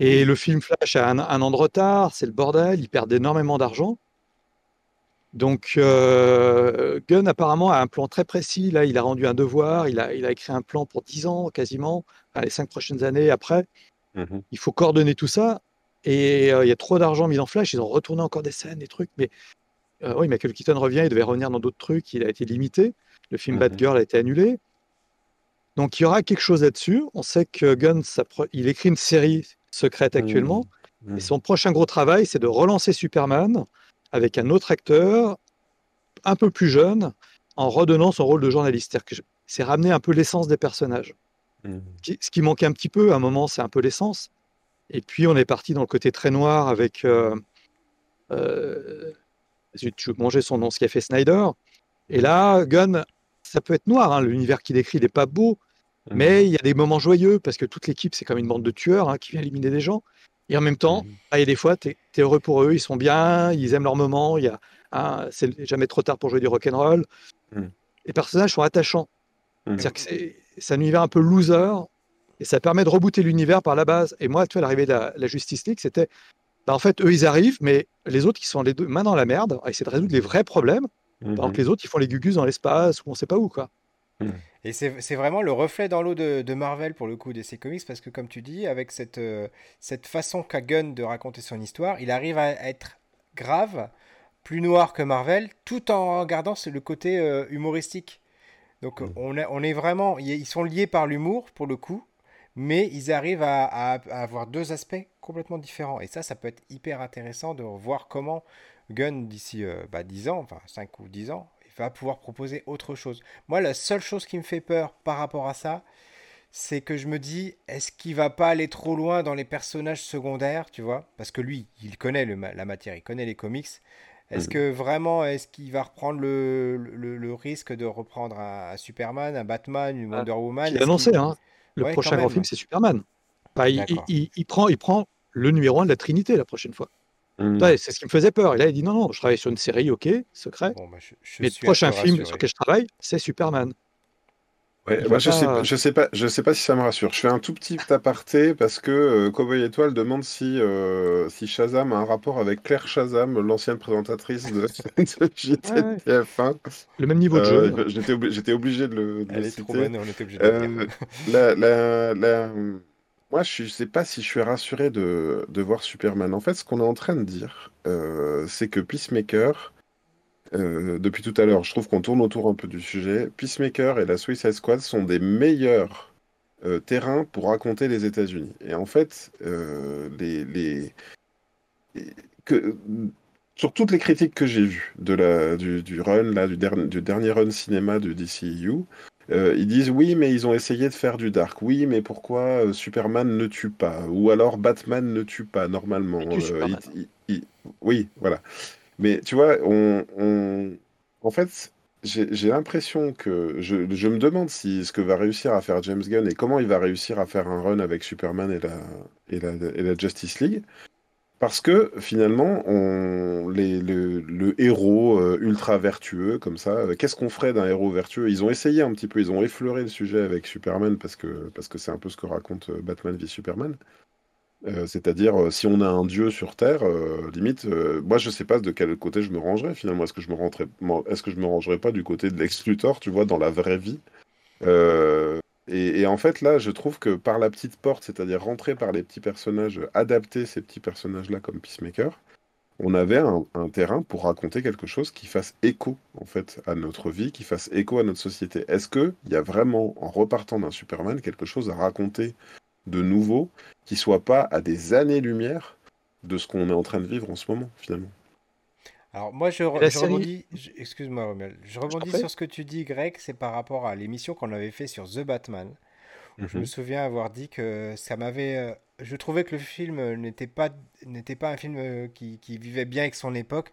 Et le film Flash a un, an de retard, c'est le bordel, il perd énormément d'argent. Donc, euh, Gunn apparemment a un plan très précis. Là, il a rendu un devoir, il a, il a écrit un plan pour 10 ans quasiment, les 5 prochaines années après. Mmh il faut coordonner tout ça. Et euh, il y a trop d'argent mis en flash. Ils ont retourné encore des scènes, des trucs. Mais euh, oui, Michael Keaton revient. Il devait revenir dans d'autres trucs. Il a été limité. Le film Bad mmh Girl a été annulé. Donc il y aura quelque chose là-dessus. On sait que Gunn, il écrit une série secrète actuellement. Mmh. Et son prochain gros travail, c'est de relancer Superman avec un autre acteur, un peu plus jeune, en redonnant son rôle de journaliste. C'est ramener un peu l'essence des personnages. Mmh. Ce qui manquait un petit peu à un moment, c'est un peu l'essence. Et puis on est parti dans le côté très noir avec. Euh, euh, je manger son nom, ce qu'a fait Snyder. Et là, Gunn, ça peut être noir. Hein, L'univers qu'il décrit n'est pas beau, mmh. mais il y a des moments joyeux parce que toute l'équipe, c'est comme une bande de tueurs hein, qui vient éliminer des gens. Et en même temps, mmh. ah, il y a des fois, tu es, heureux pour eux, ils sont bien, ils aiment leur moment. Il y a, c'est jamais trop tard pour jouer du rock'n'roll. Les personnages sont attachants. C'est-à-dire que c'est c'est un univers un peu loser, et ça permet de rebooter l'univers par la base. Et moi, tu vois, l'arrivée de la, Justice League, c'était, bah, en fait, eux, ils arrivent, mais les autres, qui sont les deux mains dans la merde, à essayer de résoudre les vrais problèmes. Par exemple, mhm. les autres, ils font les gugus dans l'espace, ou on sait pas où, quoi. Mhm. Et c'est vraiment le reflet dans l'eau de, Marvel pour le coup de ces comics parce que comme tu dis, avec cette, euh, cette façon qu'a Gunn de raconter son histoire, il arrive à être grave, plus noir que Marvel, tout en gardant le côté euh, humoristique. Donc mm. on, on, est vraiment, ils sont liés par l'humour pour le coup, mais ils arrivent à, avoir deux aspects complètement différents. Et ça, ça peut être hyper intéressant de voir comment Gunn, d'ici euh, bah, 10 ans, enfin 5 ou 10 ans, il va pouvoir proposer autre chose. Moi, la seule chose qui me fait peur par rapport à ça, c'est que je me dis, est-ce qu'il va pas aller trop loin dans les personnages secondaires, tu vois? Parce que lui, il connaît la matière, il connaît les comics. Est-ce mm. que vraiment, est-ce qu'il va reprendre le, le, risque de reprendre un, Superman, un Batman, une ah, Wonder Woman? Il a annoncé, hein. le prochain grand film, c'est Superman. Bah, il, il, prend, il prend le numéro 1 de la Trinité la prochaine fois. Mm. c'est ce qui me faisait peur. Et là, il dit non, non, je travaille sur une série, ok, secret. Bah, mais le prochain film sur lequel je travaille, c'est Superman. Je, sais, je, sais pas, je sais pas si ça me rassure. Je fais un tout petit aparté parce que euh, Cowboy Étoile demande si, euh, si Shazam a un rapport avec Claire Shazam, l'ancienne présentatrice de, de 1 Le même niveau de jeu. Euh, j'étais obligé de le, de Elle est trop bonne, on était obligé de la, la, la, Moi, je ne sais pas si je suis rassuré de, de voir Superman. En fait, ce qu'on est en train de dire, c'est que Peacemaker euh, depuis tout à l'heure, je trouve qu'on tourne autour un peu du sujet. Peacemaker et la Suicide Squad sont des meilleurs euh, terrains pour raconter les États-Unis. Et en fait, euh, les, que, sur toutes les critiques que j'ai vues de la, du, run, là, du, du, dernier run cinéma de DCU, e ils disent oui, mais ils ont essayé de faire du dark. Oui, mais pourquoi Superman ne tue pas? Ou alors Batman ne tue pas normalement. oui, voilà. Mais tu vois, on, en fait, j'ai l'impression que je, me demande si ce que va réussir à faire James Gunn et comment il va réussir à faire un run avec Superman et la, Justice League. Parce que finalement, le, héros euh, ultra vertueux, comme ça, euh, qu'est-ce qu'on ferait d'un héros vertueux? Ils ont essayé un petit peu, ils ont effleuré le sujet avec Superman parce que parce que c'est un peu ce que raconte euh, Batman v Superman. Euh, c'est-à-dire, euh, si on a un dieu sur Terre, euh, limite, moi je sais pas de quel côté je me rangerais finalement. Est-ce que je me rentrais, est-ce que je me rangerais pas du côté de Lex tu vois, dans la vraie vie? Et, en fait, là, je trouve que par la petite porte, c'est-à-dire rentrer par les petits personnages, adapter ces petits personnages-là comme Peacemaker, on avait un, un, terrain pour raconter quelque chose qui fasse écho, en fait, à notre vie, qui fasse écho à notre société. Est-ce qu'il y a vraiment, en repartant d'un Superman, quelque chose à raconter de nouveau qui soit pas à des années-lumière de ce qu'on est en train de vivre en ce moment, finalement. Alors moi je, rebondis, excuse-moi je rebondis sur ce que tu dis Greg, c'est par rapport à l'émission qu'on avait fait sur The Batman. Je me mhm. souviens avoir dit que ça m'avait, euh, je trouvais que le film n'était pas n'était pas un film euh, qui, qui, vivait bien avec son époque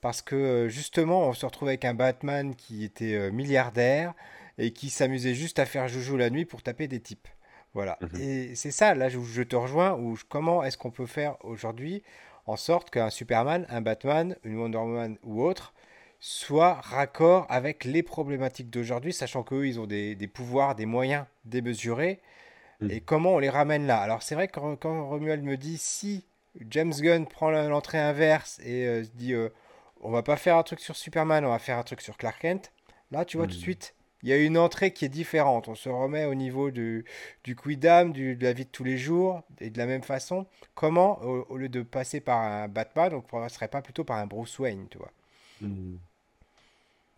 parce que euh, justement on se retrouvait avec un Batman qui était milliardaire et qui s'amusait juste à faire joujou la nuit pour taper des types. Voilà. Mmh Et c'est ça, là, où je te rejoins, où comment est-ce qu'on peut faire aujourd'hui en sorte qu'un Superman, un Batman, une Wonder Woman ou autre soit raccord avec les problématiques d'aujourd'hui, sachant qu'eux, ils ont des, pouvoirs, des moyens démesurés. Mmh. Et comment on les ramène là? Alors, c'est vrai que quand Romuald me dit si James Gunn prend l'entrée inverse et euh, se dit euh, on va pas faire un truc sur Superman, on va faire un truc sur Clark Kent, là, tu vois tout de mmh. suite, il y a une entrée qui est différente. On se remet au niveau du, du quidam, du, de la vie de tous les jours, et de la même façon. Comment, au, lieu de passer par un Batman, on ne passerait pas plutôt par un Bruce Wayne, tu vois? Mmh.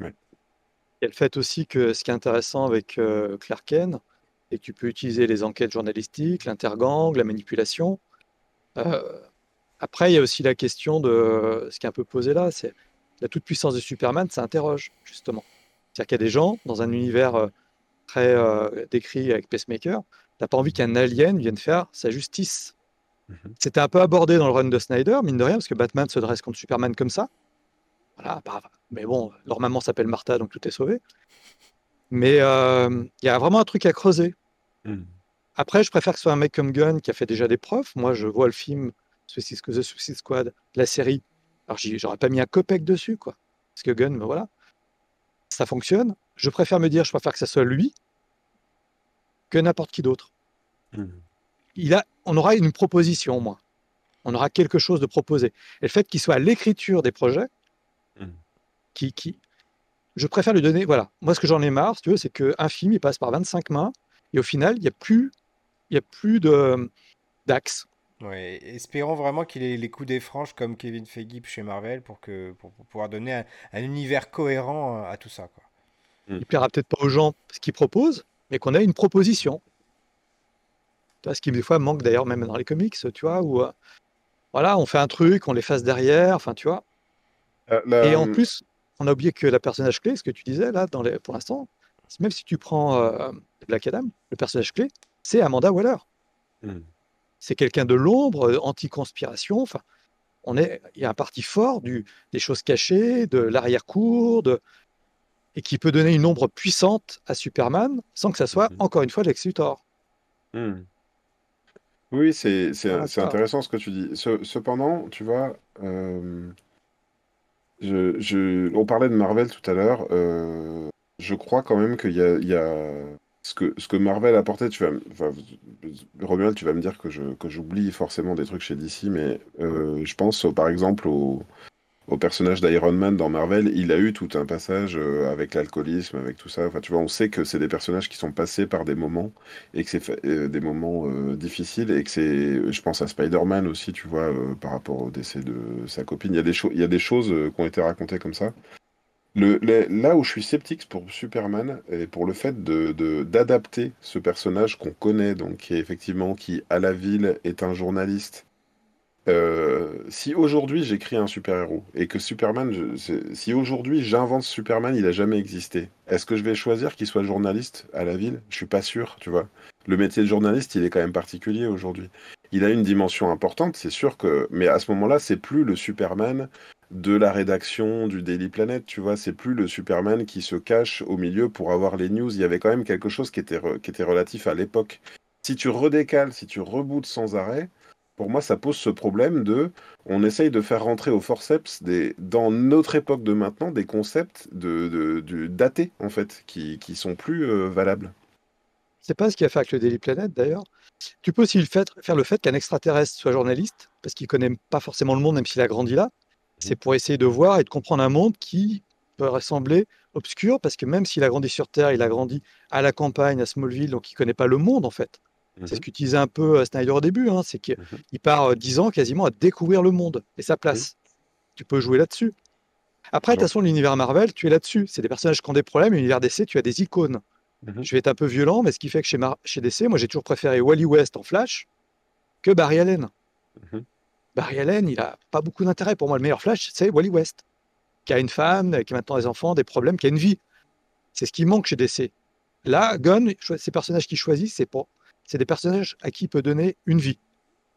Il y a le fait aussi que ce qui est intéressant avec euh, Clark Kent, que tu peux utiliser les enquêtes journalistiques, l'intergang, la manipulation. Euh, après, il y a aussi la question de ce qui est un peu posé là, c'est la toute-puissance de Superman, ça interroge, justement. C'est-à-dire qu'il y a des gens dans un univers euh, très euh, décrit avec Pacemaker, t'as pas envie qu'un alien vienne faire sa justice. Mhm. C'était un peu abordé dans le run de Snyder, mine de rien, parce que Batman se dresse contre Superman comme ça. Voilà, mais bon, leur maman s'appelle Martha, donc tout est sauvé. Mais euh, il y a vraiment un truc à creuser. Mhm. Après, je préfère que ce soit un mec comme Gunn qui a fait déjà des preuves. Moi, je vois le film Suicide Squad, la série. Alors, j'aurais pas mis un copec dessus, quoi. Parce que Gunn, ben voilà ça fonctionne. Je préfère me dire, je préfère que ça soit lui que n'importe qui d'autre. Mmh. Il a, on aura une proposition, moi. On aura quelque chose de proposé. Et le fait qu'il soit à l'écriture des projets, mmh. qui, qui, je préfère lui donner. Voilà. Moi, ce que j'en ai marre, si tu veux, c'est qu'un film, il passe par 25 mains, et au final, il n'y a plus, il y a plus de d'axe. Ouais, espérons vraiment qu'il ait les coups des franges comme Kevin Feige chez Marvel pour, que, pour, pouvoir donner un, univers cohérent à tout ça. Quoi. Mm. Il plaira peut-être pas aux gens ce qu'ils proposent, mais qu'on ait une proposition. Tu vois, ce qui des fois manque d'ailleurs même dans les comics, tu vois, où euh, voilà, on fait un truc, on les fasse derrière, enfin tu vois. Euh, Et en plus, on a oublié que la personnage clé, ce que tu disais là, dans les, pour l'instant, même si tu prends euh, Black Adam, le personnage clé, c'est Amanda Waller. Mm c'est quelqu'un de l'ombre, euh, anti-conspiration. Enfin, on est, il y a un parti fort du, des choses cachées, de l'arrière-cour, et qui peut donner une ombre puissante à Superman sans que ça soit, mhm. encore une fois, Lex Luthor. Hmm. Oui, c'est intéressant ce que tu dis. cependant, tu vois, euh, je, on parlait de Marvel tout à l'heure. Euh, je crois quand même qu'il y a, ce que, Marvel apportait, tu vas, Romuald, tu vas me dire que je que j'oublie forcément des trucs chez DC, mais euh, je pense par exemple au, au personnage d'Iron Man dans Marvel, il a eu tout un passage euh, avec l'alcoolisme, avec tout ça. Enfin, tu vois, on sait que c'est des personnages qui sont passés par des moments et que c'est euh, des moments difficiles et que c'est, je pense à Spider-Man aussi, tu vois, par rapport au décès de sa copine. Il y a des choses, il y a des choses qui ont été racontées comme ça. Là où je suis sceptique pour Superman et pour le fait de d'adapter ce personnage qu'on connaît, donc qui est effectivement qui à la ville est un journaliste. Euh, si aujourd'hui j'écris un super-héros et que Superman, si aujourd'hui j'invente Superman, il a jamais existé. Est-ce que je vais choisir qu'il soit journaliste à la ville? Je suis pas sûr, tu vois. Le métier de journaliste, il est quand même particulier aujourd'hui. Il a une dimension importante, c'est sûr que, mais à ce moment-là, c'est plus le Superman de la rédaction du Daily Planet, tu vois, c'est plus le Superman qui se cache au milieu pour avoir les news, il y avait quand même quelque chose qui était, qui était relatif à l'époque. Si tu redécales, si tu rebootes sans arrêt, pour moi, ça pose ce problème de, on essaye de faire rentrer au forceps des, dans notre époque de maintenant des concepts de, de, datés en fait, qui, qui sont plus euh, valables. C'est pas ce qui a fait avec le Daily Planet d'ailleurs. Tu peux aussi le faire le fait qu'un extraterrestre soit journaliste, parce qu'il connaît pas forcément le monde, même s'il a grandi là. C'est pour essayer de voir et de comprendre un monde qui peut ressembler obscur, parce que même s'il a grandi sur Terre, il a grandi à la campagne, à Smallville, donc il ne connaît pas le monde en fait. C'est ce mmh qu'utilisait un peu euh, Snyder au début, hein, c'est qu'il mmh part euh, dix ans quasiment à découvrir le monde et sa place. Tu peux jouer là-dessus. Après, de toute façon, l'univers Marvel, tu es là-dessus. C'est des personnages qui ont des problèmes. L'univers DC, tu as des icônes. Mmh Je vais être un peu violent, mais ce qui fait que chez, chez DC, moi j'ai toujours préféré Wally West en Flash que Barry Allen. Barry Allen, il n'a pas beaucoup d'intérêt. Pour moi, le meilleur Flash, c'est Wally West, qui a une femme, qui a maintenant des enfants, des problèmes, qui a une vie. C'est ce qui manque chez DC. Là, Gunn, ces personnages qu'il choisit, c'est pour... des personnages à qui il peut donner une vie,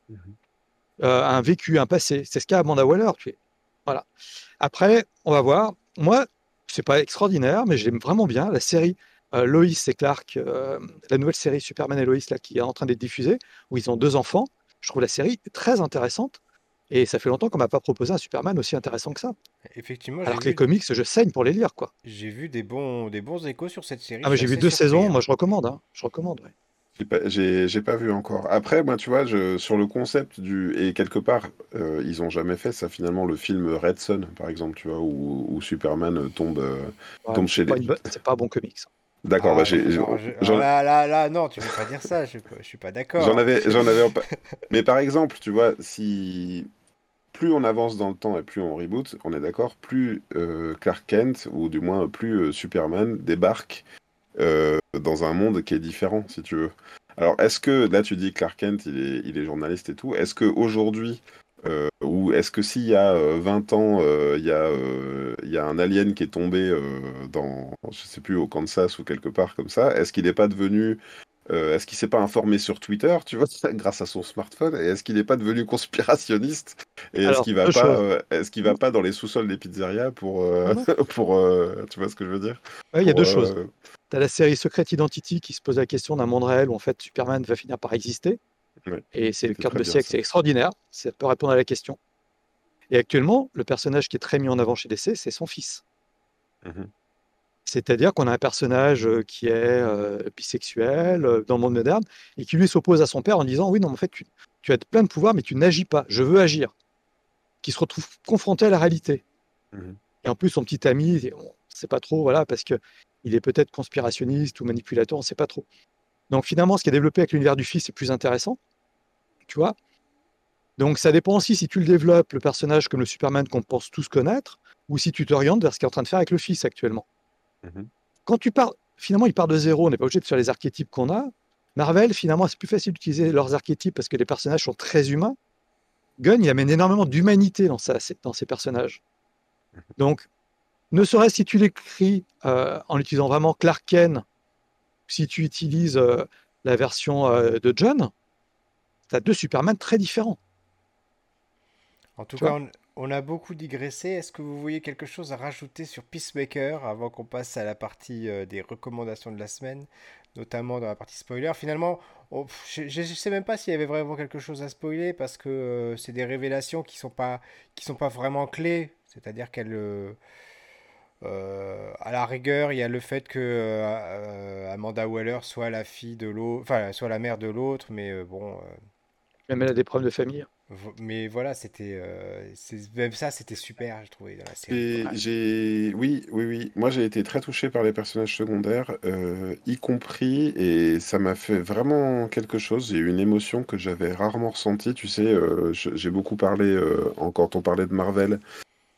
mhm. euh, un vécu, un passé. C'est ce qu'a Amanda Waller. Voilà. Après, on va voir. Moi, c'est pas extraordinaire, mais j'aime vraiment bien la série euh, Lois et Clark, euh, la nouvelle série Superman et Lois là, qui est en train d'être diffusée, où ils ont deux enfants. Je trouve la série très intéressante. Et ça fait longtemps qu'on m'a pas proposé un Superman aussi intéressant que ça. Effectivement. Alors que les comics, je saigne pour les lire, quoi. J'ai vu des bons, des bons échos sur cette série. Ah, mais j'ai vu deux saisons. Hein. Moi, je recommande. Hein. Je recommande. J'ai pas, vu encore. Après, moi, tu vois, je, sur le concept du et quelque part, euh, ils ont jamais fait ça. Finalement, le film Red Son, par exemple, tu vois, où, Superman tombe, euh, tombe chez les. C'est pas un bon comics. D'accord, bah, j'ai. Ah, là, là, là, non, tu peux pas dire ça, je, je suis pas d'accord. J'en avais, j'en avais. Mais par exemple, tu vois, si plus on avance dans le temps et plus on reboot, on est d'accord, plus euh, Clark Kent, ou du moins plus euh, Superman, débarque euh, dans un monde qui est différent, si tu veux. Alors, est-ce que, là tu dis Clark Kent, il est, journaliste et tout, est-ce qu'aujourd'hui, ou est-ce que s'il y a 20 ans, il y, a, il y a un alien qui est tombé dans, je sais plus, au Kansas ou quelque part comme ça, est-ce qu'il n'est pas devenu euh, est-ce qu'il s'est pas informé sur Twitter, tu vois, grâce à son smartphone Et est-ce qu'il n'est pas devenu conspirationniste? Et est-ce qu'il va pas, euh, est-ce qu'il va pas dans les sous-sols des pizzerias pour, euh, pour, tu vois ce que je veux dire? Il y a deux choses. Tu as la série Secret Identity qui se pose la question d'un monde réel où en fait Superman va finir par exister. et c'est le carte de siècle, c'est extraordinaire. Ça peut répondre à la question. Et actuellement, le personnage qui est très mis en avant chez DC, c'est son fils. Mmh c'est-à-dire qu'on a un personnage qui est bisexuel dans le monde moderne et qui lui s'oppose à son père en disant Oui, non, en fait, tu, as plein de pouvoirs, mais tu n'agis pas, je veux agir. Qui se retrouve confronté à la réalité. Mmh et en plus, son petit ami, on ne sait pas trop, voilà, parce qu'il est peut-être conspirationniste ou manipulateur, on ne sait pas trop. Donc finalement, ce qui est développé avec l'univers du fils est plus intéressant. Tu vois Donc ça dépend aussi si tu le développes, le personnage comme le Superman qu'on pense tous connaître, ou si tu t'orientes vers ce qu'il est en train de faire avec le fils actuellement. Mmh Quand tu pars, finalement, ils partent de zéro, on n'est pas obligé de faire les archétypes qu'on a. Marvel, finalement, c'est plus facile d'utiliser leurs archétypes parce que les personnages sont très humains. Gunn, il amène énormément d'humanité dans, dans ses personnages. Mmh Donc, ne serait-ce si tu l'écris euh, en utilisant vraiment Clark Kent, si tu utilises euh, la version euh, de John, tu as deux Superman très différents. En tout cas, on a beaucoup digressé. Est-ce que vous voyez quelque chose à rajouter sur Peacemaker avant qu'on passe à la partie euh, des recommandations de la semaine, notamment dans la partie spoiler? Finalement, je ne sais même pas s'il y avait vraiment quelque chose à spoiler parce que euh, c'est des révélations qui qui sont pas vraiment clés. C'est-à-dire qu'elles euh, la rigueur, il y a le fait que Amanda Waller soit la fille de l'autre, enfin, soit la mère de l'autre, mais bon. Même elle a des problèmes de famille. Mais voilà, c'était euh, même ça, c'était super, j'ai trouvé dans la série. j'ai, oui, oui, oui. Moi, j'ai été très touché par les personnages secondaires, euh, y compris, et ça m'a fait vraiment quelque chose. J'ai eu une émotion que j'avais rarement ressentie. Tu sais, euh, j'ai beaucoup parlé quand on parlait de Marvel,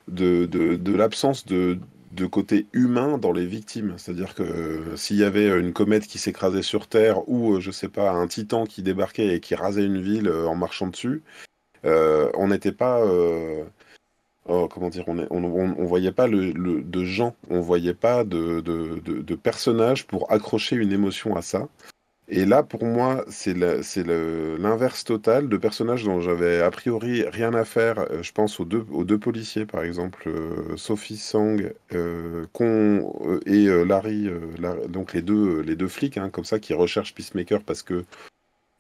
de, de, de l'absence de, de côté humain dans les victimes. C'est-à-dire que s'il y avait une comète qui s'écrasait sur Terre ou, je sais pas, un titan qui débarquait et qui rasait une ville en marchant dessus, euh, on n'était pas. Euh, oh, comment dire On, on, voyait pas le, de gens, on voyait pas de, personnages pour accrocher une émotion à ça. Et là, pour moi, c'est l'inverse total de personnages dont j'avais a priori rien à faire. Euh, je pense aux deux, policiers, par exemple, Sophie Sang et Larry, donc les deux, les deux flics, hein, comme ça, qui recherchent Peacemaker parce que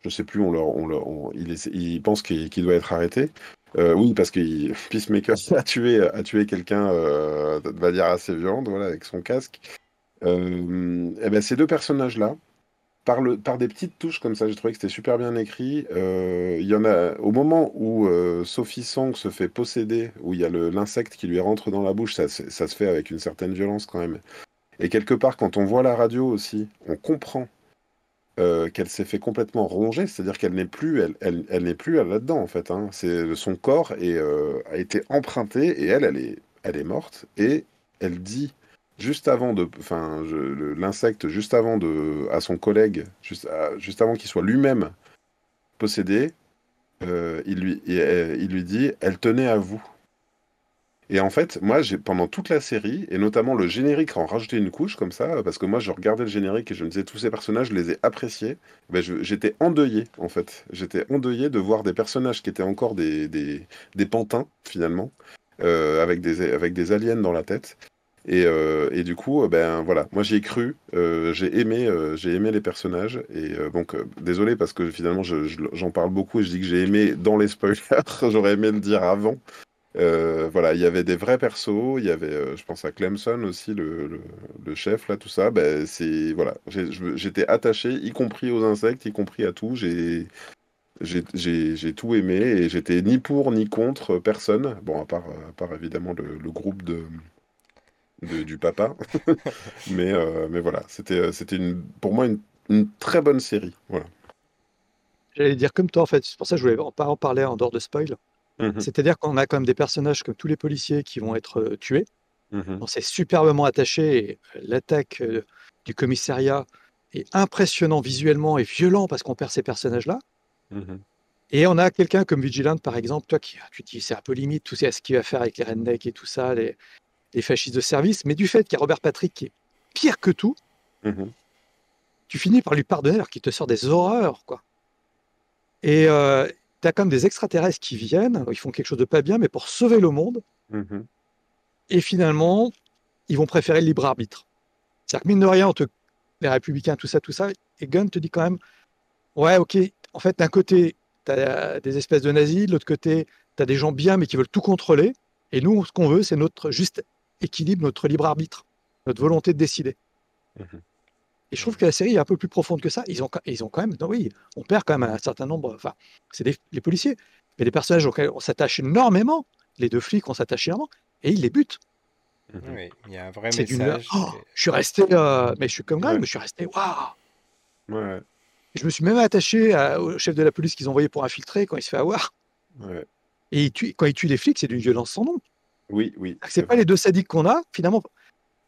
je sais plus, on leur, on il, il, pense qu'il doit être arrêté. Euh, oui, parce que Peacemaker a tué, a tué quelqu'un euh, de manière assez violente, voilà, avec son casque. Euh, eh ben, ces deux personnages-là, par, par des petites touches comme ça, j'ai trouvé que c'était super bien écrit. Euh, il y en a au moment où Sophie Song se fait posséder, où il y a l'insecte qui lui rentre dans la bouche, ça se fait avec une certaine violence quand même. Et quelque part, quand on voit la radio aussi, on comprend euh, qu'elle s'est fait complètement ronger, c'est-à-dire qu'elle n'est plus, elle, n'est plus là-dedans en fait. Hein. C'est son corps euh, a été emprunté et elle, elle est, morte et elle dit juste avant de, enfin, l'insecte juste avant de, à son collègue, juste, avant qu'il soit lui-même possédé, euh, il lui, il lui dit, elle tenait à vous. Et en fait, moi, pendant toute la série, et notamment le générique en rajouté une couche comme ça, parce que moi, je regardais le générique et je me disais tous ces personnages, je les ai appréciés. Ben, j'étais endeuillé, en fait. J'étais endeuillé de voir des personnages qui étaient encore des, des, pantins, finalement, euh, avec, des, avec des aliens dans la tête. Et, euh, et, du coup, ben voilà, moi j'y ai cru, euh, j'ai aimé, j'ai aimé les personnages. Et donc, désolé parce que finalement j'en parle beaucoup et je dis que j'ai aimé dans les spoilers. J'aurais aimé le dire avant, euh, voilà, il y avait des vrais persos, il y avait, euh, je pense à Clemson aussi, le, le, chef, là, tout ça. Ben, c'est, voilà, j'étais attaché, y compris aux insectes, y compris à tout. J'ai, j'ai, tout aimé et j'étais ni pour ni contre personne. Bon, à part, à part évidemment le, groupe de, du papa. mais, euh, mais voilà, c'était, pour moi une, une, très bonne série. Voilà. J'allais dire comme toi, en fait. C'est pour ça que je voulais pas en parler en dehors de spoil. Mmh C'est-à-dire qu'on a quand même des personnages comme tous les policiers qui vont être tués. Mmh on s'est superbement attaché. L'attaque du commissariat est impressionnant visuellement et violent parce qu'on perd ces personnages-là. Mmh et on a quelqu'un comme Vigilant, par exemple, toi qui tu dis c'est un peu limite tout ce qu'il va faire avec les rednecks et tout ça, les, fascistes de service, mais du fait qu'il y a Robert Patrick qui est pire que tout, tu finis par lui pardonner alors qu'il te sort des horreurs, quoi. Et, tu as comme des extraterrestres qui viennent, ils font quelque chose de pas bien, mais pour sauver le monde. Mmh et finalement, ils vont préférer le libre arbitre. C'est-à-dire que mine de rien, les républicains, tout ça, tout ça, et Gunn te dit quand même, ouais, ok, en fait, d'un côté, tu as des espèces de nazis, de l'autre côté, tu as des gens bien, mais qui veulent tout contrôler. Et nous, ce qu'on veut, c'est notre juste équilibre, notre libre arbitre, notre volonté de décider. Mmh et je trouve que la série est un peu plus profonde que ça. Ils ont, ils ont quand même, non, oui, on perd quand même un certain nombre. Enfin, c'est les policiers, mais les personnages auxquels on s'attache énormément. Les deux flics, on s'attache énormément, et ils les butent. Mhm. Oui, il y a un vrai message. Oh, je suis resté, euh, mais je suis comme mais je suis resté, waouh. Ouais. Je me suis même attaché au chef de la police qu'ils ont envoyé pour infiltrer quand il se fait avoir. Ouais. Et quand il tue les flics, c'est d'une violence sans nom. Oui, oui. C'est pas les deux sadiques qu'on a. Finalement,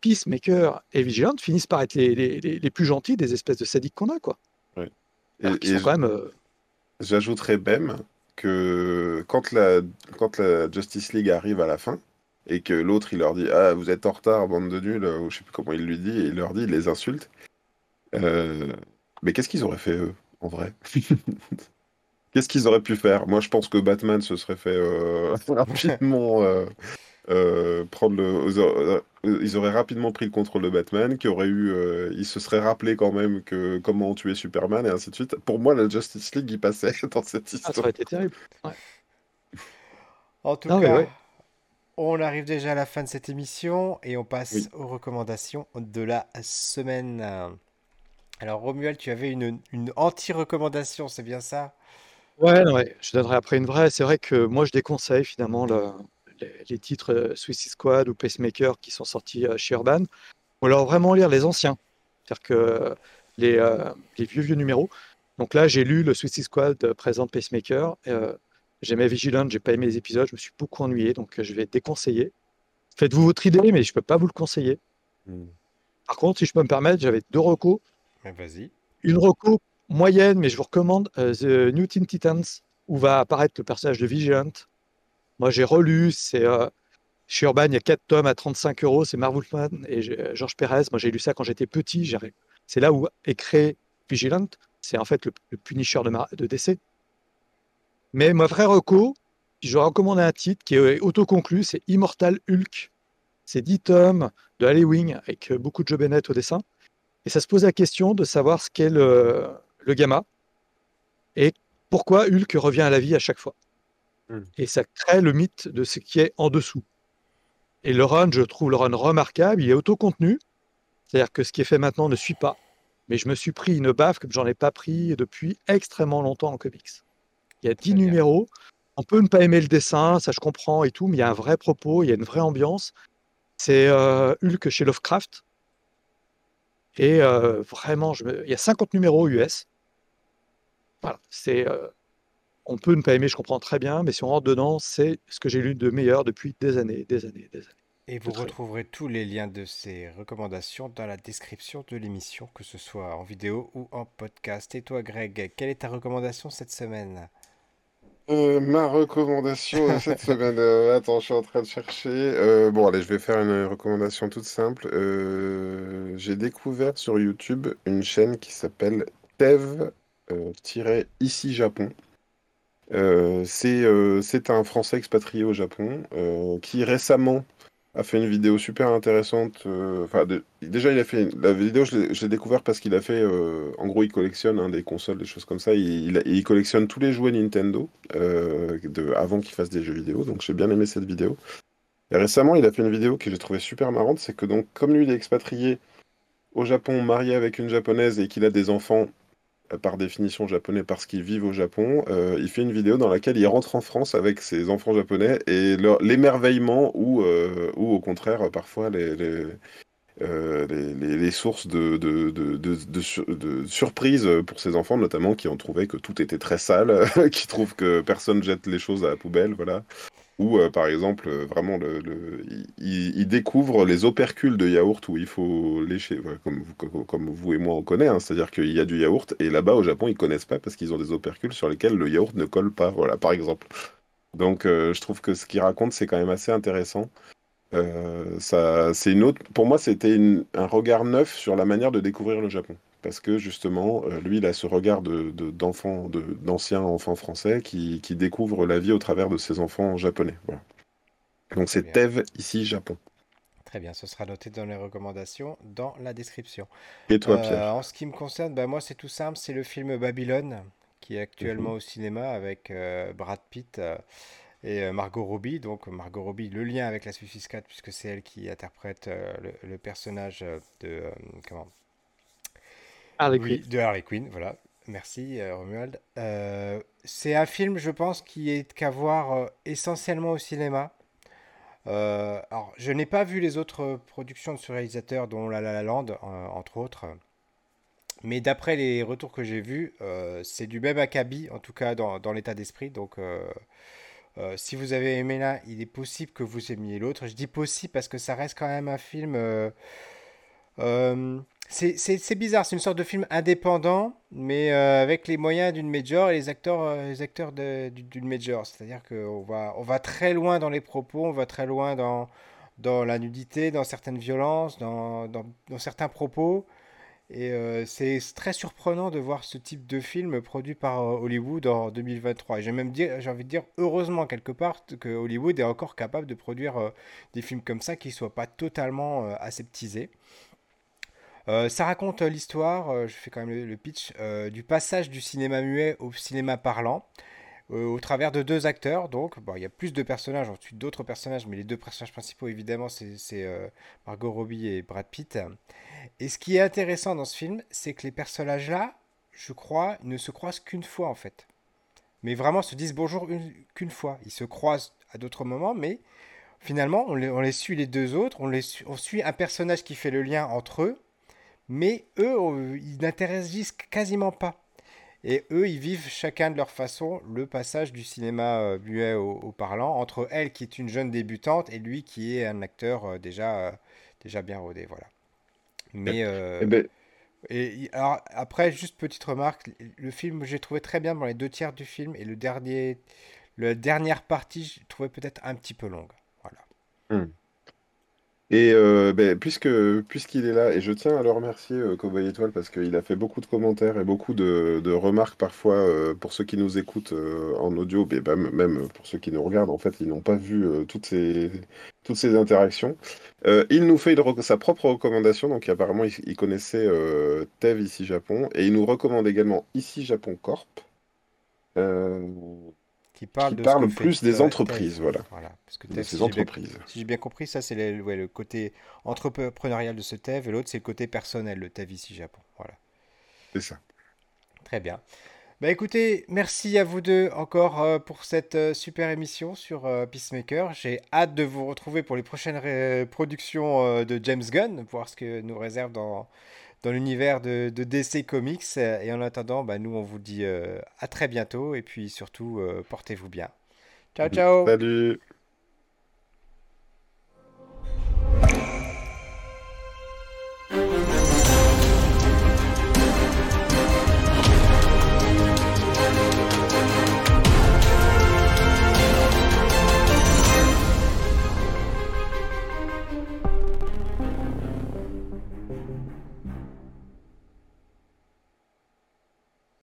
Peacemaker et Vigilant finissent par être les, les, les, plus gentils des espèces de sadiques qu'on a, quoi. Ouais. Et, quand même. Euh, j'ajouterais même que quand la, quand la Justice League arrive à la fin et que l'autre il leur dit ah vous êtes en retard bande de nuls ou je sais plus comment il lui dit et il leur dit il les insulte euh, mais qu'est-ce qu'ils auraient fait eux en vrai? Qu'est-ce qu'ils auraient pu faire? Moi je pense que Batman se serait fait euh, rapidement euh, prendre le, euh, ils auraient rapidement pris le contrôle de Batman, qui aurait eu, euh, ils se seraient rappelé quand même que comment tuer Superman et ainsi de suite. Pour moi, la Justice League y passait dans cette histoire. Ah, ça aurait été terrible. En tout cas, On arrive déjà à la fin de cette émission et on passe aux recommandations de la semaine. Alors Romuald, tu avais une, anti-recommandation, c'est bien ça? Ouais, ouais, je donnerai après une vraie. C'est vrai que moi je déconseille finalement les, titres euh, Suicide Squad ou Pacemaker qui sont sortis euh, chez Urban. Ou alors vraiment lire les anciens. C'est-à-dire que les, euh, les, vieux vieux numéros. Donc là j'ai lu le Suicide Squad présente Pacemaker. J'aimais Vigilant, j'ai pas aimé les épisodes, je me suis beaucoup ennuyé, donc je vais déconseiller. Faites-vous votre idée, mais je peux pas vous le conseiller. Hmm. Par contre, si je peux me permettre, j'avais deux recos. Vas-y. Une reco moyenne, mais je vous recommande euh, The New Teen Titans, où va apparaître le personnage de Vigilant. Moi, j'ai relu, c'est euh, chez Urban, il y a 4 tomes à 35 euros, c'est Marv Wolfman et euh, Georges Pérez. Moi, j'ai lu ça quand j'étais petit. C'est là où est créé Vigilant. C'est en fait le, Punisher de, de DC. Mais ma vraie reco, je recommande un titre qui est autoconclu, c'est Immortal Hulk. C'est 10 tomes de Halloween avec beaucoup de Joe Bennett au dessin. Et ça se pose la question de savoir ce qu'est le, gamma et pourquoi Hulk revient à la vie à chaque fois. Hmm. Et ça crée le mythe de ce qui est en dessous. Et le run, je trouve le run remarquable, il est autocontenu, c'est-à-dire que ce qui est fait maintenant ne suit pas. Mais je me suis pris une baffe comme j'en ai pas pris depuis extrêmement longtemps en comics. Il y a 10 numéros, on peut ne pas aimer le dessin, ça je comprends et tout, mais il y a un vrai propos, il y a une vraie ambiance. C'est euh, Hulk chez Lovecraft, et euh, vraiment, je il y a 50 numéros US. Voilà, c'est, euh, on peut ne pas aimer, je comprends très bien, mais si on rentre dedans, c'est ce que j'ai lu de meilleur depuis des années, des années, des années. Et vous retrouverez tous les liens de ces recommandations dans la description de l'émission, que ce soit en vidéo ou en podcast. Et toi, Greg, quelle est ta recommandation cette semaine? Euh, ma recommandation cette semaine, euh, attends, je suis en train de chercher. Euh, bon, allez, je vais faire une recommandation toute simple. j'ai découvert sur YouTube une chaîne qui s'appelle Tev-Ici Japon. C'est c'est un Français expatrié au Japon qui récemment a fait une vidéo super intéressante. Euh, enfin, déjà, il a fait la vidéo, je l'ai découvert parce qu'il a fait, euh, en gros, il collectionne hein, des consoles, des choses comme ça. Il, collectionne tous les jouets Nintendo euh, de, avant qu'il fasse des jeux vidéo. Donc, j'ai bien aimé cette vidéo. Et récemment, il a fait une vidéo que j'ai trouvé super marrante. C'est que donc, comme lui, il est expatrié au Japon, marié avec une japonaise et qu'il a des enfants euh, par définition japonais parce qu'ils vivent au Japon, euh, il fait une vidéo dans laquelle il rentre en France avec ses enfants japonais et l'émerveillement ou, euh, ou au contraire parfois les, les, sources de, de, de, de, surprise pour ses enfants, notamment qui ont trouvé que tout était très sale, qui trouvent que personne jette les choses à la poubelle, voilà où, euh, par exemple, euh, vraiment, le, découvre les opercules de yaourt où il faut lécher, comme, vous, et moi on connaît, hein. c'est-à-dire qu'il y a du yaourt, et là-bas au Japon, ils connaissent pas parce qu'ils ont des opercules sur lesquels le yaourt ne colle pas, voilà, par exemple. Donc, euh, je trouve que ce qu'il raconte, c'est quand même assez intéressant. ça, une autre, pour moi, c'était un regard neuf sur la manière de découvrir le Japon parce que justement, euh, lui, il a ce regard d'enfant, de, d'ancien enfant français qui, découvre la vie au travers de ses enfants japonais. Donc c'est Tev, ici, Japon. Très bien, ce sera noté dans les recommandations, dans la description. Et toi, Pierre? euh, En ce qui me concerne, bah, moi, c'est tout simple, c'est le film Babylone, qui est actuellement mhm. au cinéma avec euh, Brad Pitt et Margot Robbie. Donc Margot Robbie, le lien avec la Suicide Squad, puisque c'est elle qui interprète le, le, personnage de... comment? Oui, de Harley Quinn, voilà. Merci euh, Romuald. Euh, c'est un film, je pense, qui est qu'à voir euh, essentiellement au cinéma. alors, je n'ai pas vu les autres productions de ce réalisateur, dont La La, la Land, entre autres. Mais d'après les retours que j'ai vus, c'est du même acabit, en tout cas dans, dans l'état d'esprit. Donc, si vous avez aimé l'un, il est possible que vous aimiez l'autre. Je dis possible parce que ça reste quand même un film c'est bizarre, c'est une sorte de film indépendant, mais euh, avec les moyens d'une major et les acteurs, euh, acteurs d'une major. C'est-à-dire qu'on va, on va très loin dans les propos, on va très loin dans, dans la nudité, dans certaines violences, dans, dans, certains propos. Et euh, c'est très surprenant de voir ce type de film produit par Hollywood en 2023. J'ai même j'ai envie de dire heureusement quelque part que Hollywood est encore capable de produire des films comme ça qui ne soient pas totalement aseptisés. Euh, ça raconte euh, l'histoire, euh, je fais quand même le, pitch, du passage du cinéma muet au cinéma parlant, au travers de deux acteurs. Donc, bon, il y a plus de personnages, ensuite d'autres personnages, mais les deux personnages principaux, évidemment, c'est Margot Robbie et Brad Pitt. Et ce qui est intéressant dans ce film, c'est que les personnages-là, je crois, ne se croisent qu'une fois en fait. Mais vraiment se disent bonjour qu'une fois. Ils se croisent à d'autres moments, mais finalement, on les, suit les deux autres, on suit un personnage qui fait le lien entre eux, mais eux, ils n'interagissent quasiment pas. Et eux, ils vivent chacun de leur façon le passage du cinéma euh, muet au, parlant entre elle qui est une jeune débutante et lui qui est un acteur euh, déjà, euh, déjà bien rodé. Voilà. Mais. Eh ben, et alors, après, juste petite remarque, le film, j'ai trouvé très bien dans les deux tiers du film, et le dernier, la dernière partie, j'ai trouvé peut-être un petit peu longue. Voilà. Hmm. Et euh, ben, puisque puisqu'il est là, et je tiens à le remercier, euh, Cowboy Étoile, parce qu'il a fait beaucoup de commentaires et beaucoup de, remarques parfois euh, pour ceux qui nous écoutent en audio, mais ben, même pour ceux qui nous regardent, en fait, ils n'ont pas vu toutes ces toutes ces interactions. il nous fait sa propre recommandation, donc apparemment il, il connaissait Tev ici Japon, et il nous recommande également ici Japon Corp qui parle, plus des entreprises, voilà. voilà. Parce que ces entreprises. si j'ai bien compris, ça c'est le, le, côté entrepreneurial de ce TEV, et l'autre c'est le côté personnel, le TEV ici Japon. Voilà. C'est ça. Très bien. Bah écoutez, merci à vous deux encore euh, pour cette euh, super émission sur euh, Peacemaker. J'ai hâte de vous retrouver pour les prochaines productions de James Gunn, voir ce que nous réserve dans, dans l'univers de, DC Comics. Et en attendant, bah, nous, on vous dit euh, à très bientôt. Et puis surtout, euh, portez-vous bien. Ciao, ciao. Salut.